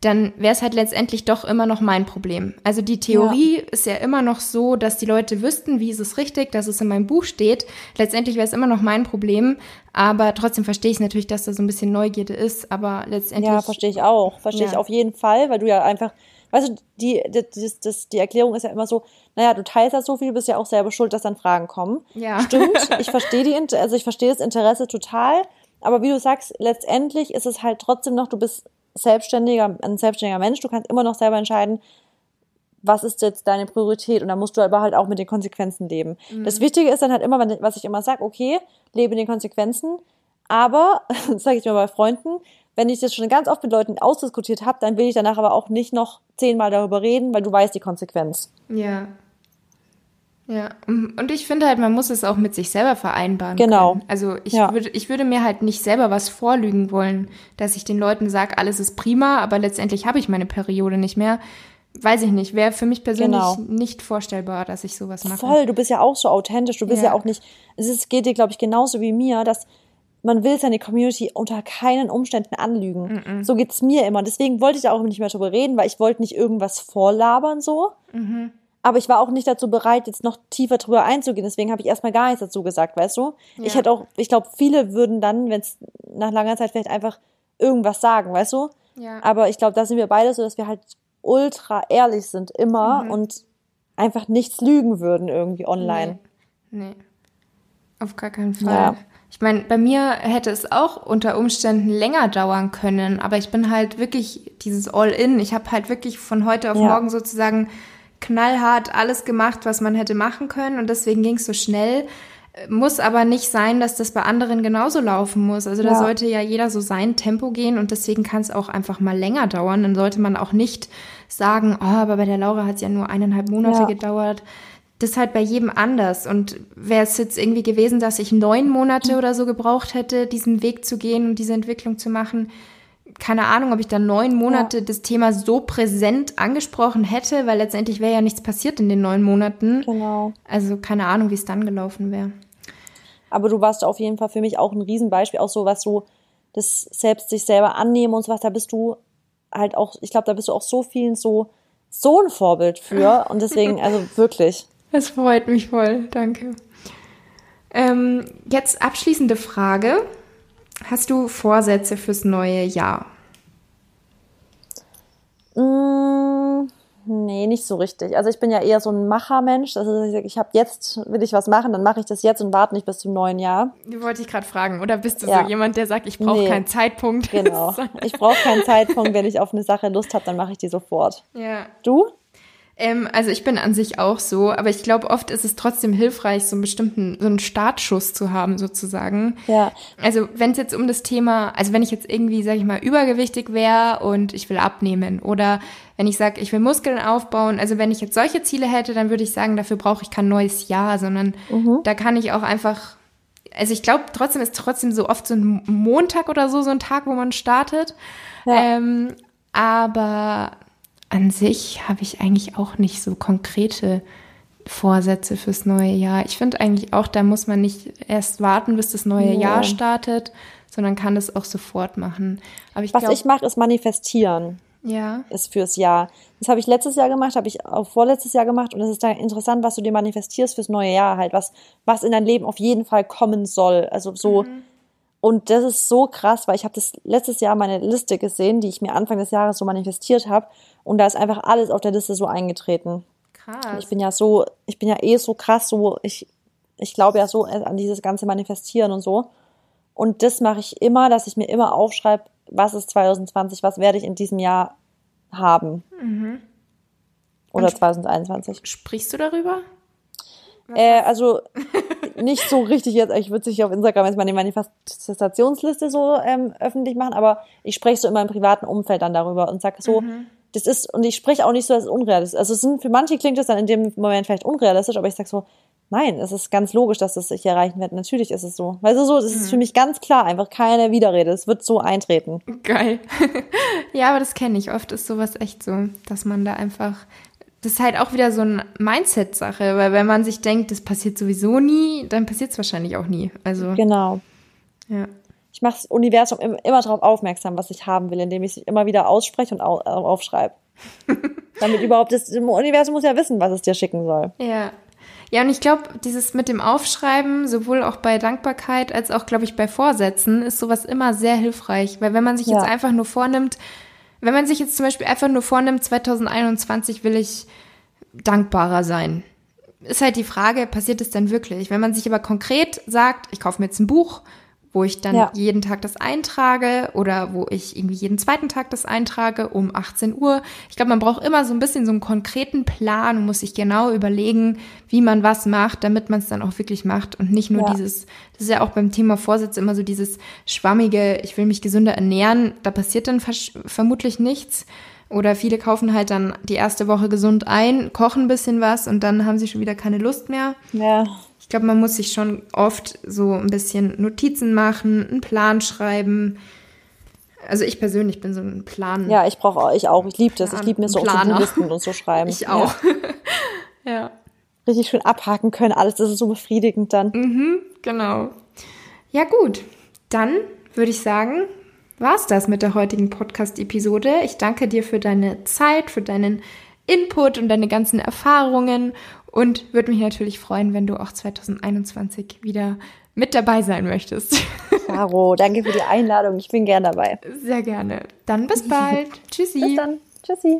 dann wäre es halt letztendlich doch immer noch mein Problem. Also die Theorie ja. ist ja immer noch so, dass die Leute wüssten, wie ist es richtig, dass es in meinem Buch steht. Letztendlich wäre es immer noch mein Problem, aber trotzdem verstehe ich natürlich, dass da so ein bisschen Neugierde ist, aber letztendlich. Ja, verstehe ich auch. Verstehe ja. ich auf jeden Fall, weil du ja einfach, weißt du, die, das, das, die Erklärung ist ja immer so, naja, du teilst ja so viel, bist ja auch selber schuld, dass dann Fragen kommen. Ja. Stimmt, ich verstehe die, also ich verstehe das Interesse total. Aber wie du sagst, letztendlich ist es halt trotzdem noch, du bist selbstständiger, ein selbstständiger Mensch, du kannst immer noch selber entscheiden, was ist jetzt deine Priorität und da musst du aber halt auch mit den Konsequenzen leben. Mhm. Das Wichtige ist dann halt immer, was ich immer sage, okay, lebe in den Konsequenzen, aber, das sage ich mir bei Freunden, wenn ich das schon ganz oft mit Leuten ausdiskutiert habe, dann will ich danach aber auch nicht noch zehnmal darüber reden, weil du weißt die Konsequenz. Ja. Ja, und ich finde halt, man muss es auch mit sich selber vereinbaren. Genau. Können. Also ich, ja. würde, ich würde mir halt nicht selber was vorlügen wollen, dass ich den Leuten sage, alles ist prima, aber letztendlich habe ich meine Periode nicht mehr. Weiß ich nicht, wäre für mich persönlich genau. nicht vorstellbar, dass ich sowas mache. Voll, du bist ja auch so authentisch, du bist ja, ja auch nicht, es ist, geht dir, glaube ich, genauso wie mir, dass man will seine Community unter keinen Umständen anlügen. Mm -mm. So geht's mir immer. Deswegen wollte ich da auch nicht mehr drüber reden, weil ich wollte nicht irgendwas vorlabern so. Mhm. Aber ich war auch nicht dazu bereit, jetzt noch tiefer drüber einzugehen. Deswegen habe ich erstmal gar nichts dazu gesagt, weißt du? Ja. Ich hätte auch, ich glaube, viele würden dann, wenn es nach langer Zeit vielleicht einfach irgendwas sagen, weißt du? Ja. Aber ich glaube, da sind wir beide so, dass wir halt ultra ehrlich sind immer mhm. und einfach nichts lügen würden irgendwie online. Nee. nee. Auf gar keinen Fall. Ja. Ich meine, bei mir hätte es auch unter Umständen länger dauern können, aber ich bin halt wirklich dieses All-In. Ich habe halt wirklich von heute auf ja. morgen sozusagen knallhart alles gemacht, was man hätte machen können und deswegen ging es so schnell. Muss aber nicht sein, dass das bei anderen genauso laufen muss. Also da ja. sollte ja jeder so sein Tempo gehen und deswegen kann es auch einfach mal länger dauern. Dann sollte man auch nicht sagen, oh, aber bei der Laura hat es ja nur eineinhalb Monate ja. gedauert. Das ist halt bei jedem anders. Und wäre es jetzt irgendwie gewesen, dass ich neun Monate oder so gebraucht hätte, diesen Weg zu gehen und diese Entwicklung zu machen, keine Ahnung, ob ich da neun Monate ja. das Thema so präsent angesprochen hätte, weil letztendlich wäre ja nichts passiert in den neun Monaten. Genau. Also keine Ahnung, wie es dann gelaufen wäre. Aber du warst auf jeden Fall für mich auch ein Riesenbeispiel, auch so was so das selbst sich selber annehmen und so was, da bist du halt auch, ich glaube, da bist du auch so vielen so, so ein Vorbild für und deswegen, also wirklich. Es freut mich voll, danke. Ähm, jetzt abschließende Frage. Hast du Vorsätze fürs neue Jahr? Mmh, nee, nicht so richtig. Also ich bin ja eher so ein Machermensch. Also ich habe jetzt, will ich was machen, dann mache ich das jetzt und warte nicht bis zum neuen Jahr. Wollte ich gerade fragen. Oder bist du ja. so jemand, der sagt, ich brauche nee. keinen Zeitpunkt? Genau. Ich brauche keinen Zeitpunkt. Wenn ich auf eine Sache Lust habe, dann mache ich die sofort. Ja. Du? Ähm, also ich bin an sich auch so, aber ich glaube, oft ist es trotzdem hilfreich, so einen bestimmten, so einen Startschuss zu haben, sozusagen. Ja. Also wenn es jetzt um das Thema, also wenn ich jetzt irgendwie, sag ich mal, übergewichtig wäre und ich will abnehmen oder wenn ich sage, ich will Muskeln aufbauen, also wenn ich jetzt solche Ziele hätte, dann würde ich sagen, dafür brauche ich kein neues Jahr, sondern mhm. da kann ich auch einfach also ich glaube trotzdem ist trotzdem so oft so ein Montag oder so, so ein Tag, wo man startet. Ja. Ähm, aber an sich habe ich eigentlich auch nicht so konkrete Vorsätze fürs neue Jahr. Ich finde eigentlich auch, da muss man nicht erst warten, bis das neue ja. Jahr startet, sondern kann das auch sofort machen. Aber ich Was glaub, ich mache, ist manifestieren. Ja. Ist fürs Jahr. Das habe ich letztes Jahr gemacht, habe ich auch vorletztes Jahr gemacht und es ist da interessant, was du dir manifestierst fürs neue Jahr halt, was, was in dein Leben auf jeden Fall kommen soll. Also so. Mhm. Und das ist so krass, weil ich habe das letztes Jahr meine Liste gesehen, die ich mir Anfang des Jahres so manifestiert habe. Und da ist einfach alles auf der Liste so eingetreten. Krass. Und ich bin ja so, ich bin ja eh so krass, so, ich, ich glaube ja so an dieses ganze Manifestieren und so. Und das mache ich immer, dass ich mir immer aufschreibe, was ist 2020, was werde ich in diesem Jahr haben. Mhm. Oder 2021. Sprichst du darüber? Äh, also nicht so richtig jetzt, ich würde sich auf Instagram jetzt mal die Manifestationsliste so ähm, öffentlich machen, aber ich spreche so in meinem privaten Umfeld dann darüber und sage so, mhm. das ist, und ich spreche auch nicht so, dass es unrealistisch ist. Also es sind, für manche klingt das dann in dem Moment vielleicht unrealistisch, aber ich sage so, Nein, es ist ganz logisch, dass das sich erreichen wird. Natürlich ist es so. Weil so, es ist mhm. für mich ganz klar, einfach keine Widerrede. Es wird so eintreten. Geil. ja, aber das kenne ich. Oft ist sowas echt so, dass man da einfach. Das ist halt auch wieder so eine Mindset-Sache, weil wenn man sich denkt, das passiert sowieso nie, dann passiert es wahrscheinlich auch nie. Also. Genau. Ja. Ich mache das Universum immer, immer darauf aufmerksam, was ich haben will, indem ich es immer wieder ausspreche und au aufschreibe. Damit überhaupt das Universum muss ja wissen, was es dir schicken soll. Ja. Ja, und ich glaube, dieses mit dem Aufschreiben, sowohl auch bei Dankbarkeit als auch, glaube ich, bei Vorsätzen, ist sowas immer sehr hilfreich. Weil wenn man sich ja. jetzt einfach nur vornimmt, wenn man sich jetzt zum Beispiel einfach nur vornimmt, 2021 will ich dankbarer sein, ist halt die Frage, passiert es denn wirklich? Wenn man sich aber konkret sagt, ich kaufe mir jetzt ein Buch wo ich dann ja. jeden Tag das eintrage oder wo ich irgendwie jeden zweiten Tag das eintrage um 18 Uhr. Ich glaube, man braucht immer so ein bisschen so einen konkreten Plan und muss sich genau überlegen, wie man was macht, damit man es dann auch wirklich macht und nicht nur ja. dieses, das ist ja auch beim Thema Vorsitz immer so dieses schwammige, ich will mich gesünder ernähren, da passiert dann vermutlich nichts. Oder viele kaufen halt dann die erste Woche gesund ein, kochen ein bisschen was und dann haben sie schon wieder keine Lust mehr. Ja. Ich glaube, man muss sich schon oft so ein bisschen Notizen machen, einen Plan schreiben. Also ich persönlich bin so ein Plan. Ja, ich brauche ich auch. Ich liebe das. Ich liebe mir so auch Listen und so schreiben. Ich auch. Ja. ja. Richtig schön abhaken können. Alles, das ist so befriedigend dann. Mhm, genau. Ja gut, dann würde ich sagen, war es das mit der heutigen Podcast-Episode. Ich danke dir für deine Zeit, für deinen Input und deine ganzen Erfahrungen und würde mich natürlich freuen, wenn du auch 2021 wieder mit dabei sein möchtest. Caro, danke für die Einladung. Ich bin gern dabei. Sehr gerne. Dann bis bald. Tschüssi. Bis dann. Tschüssi.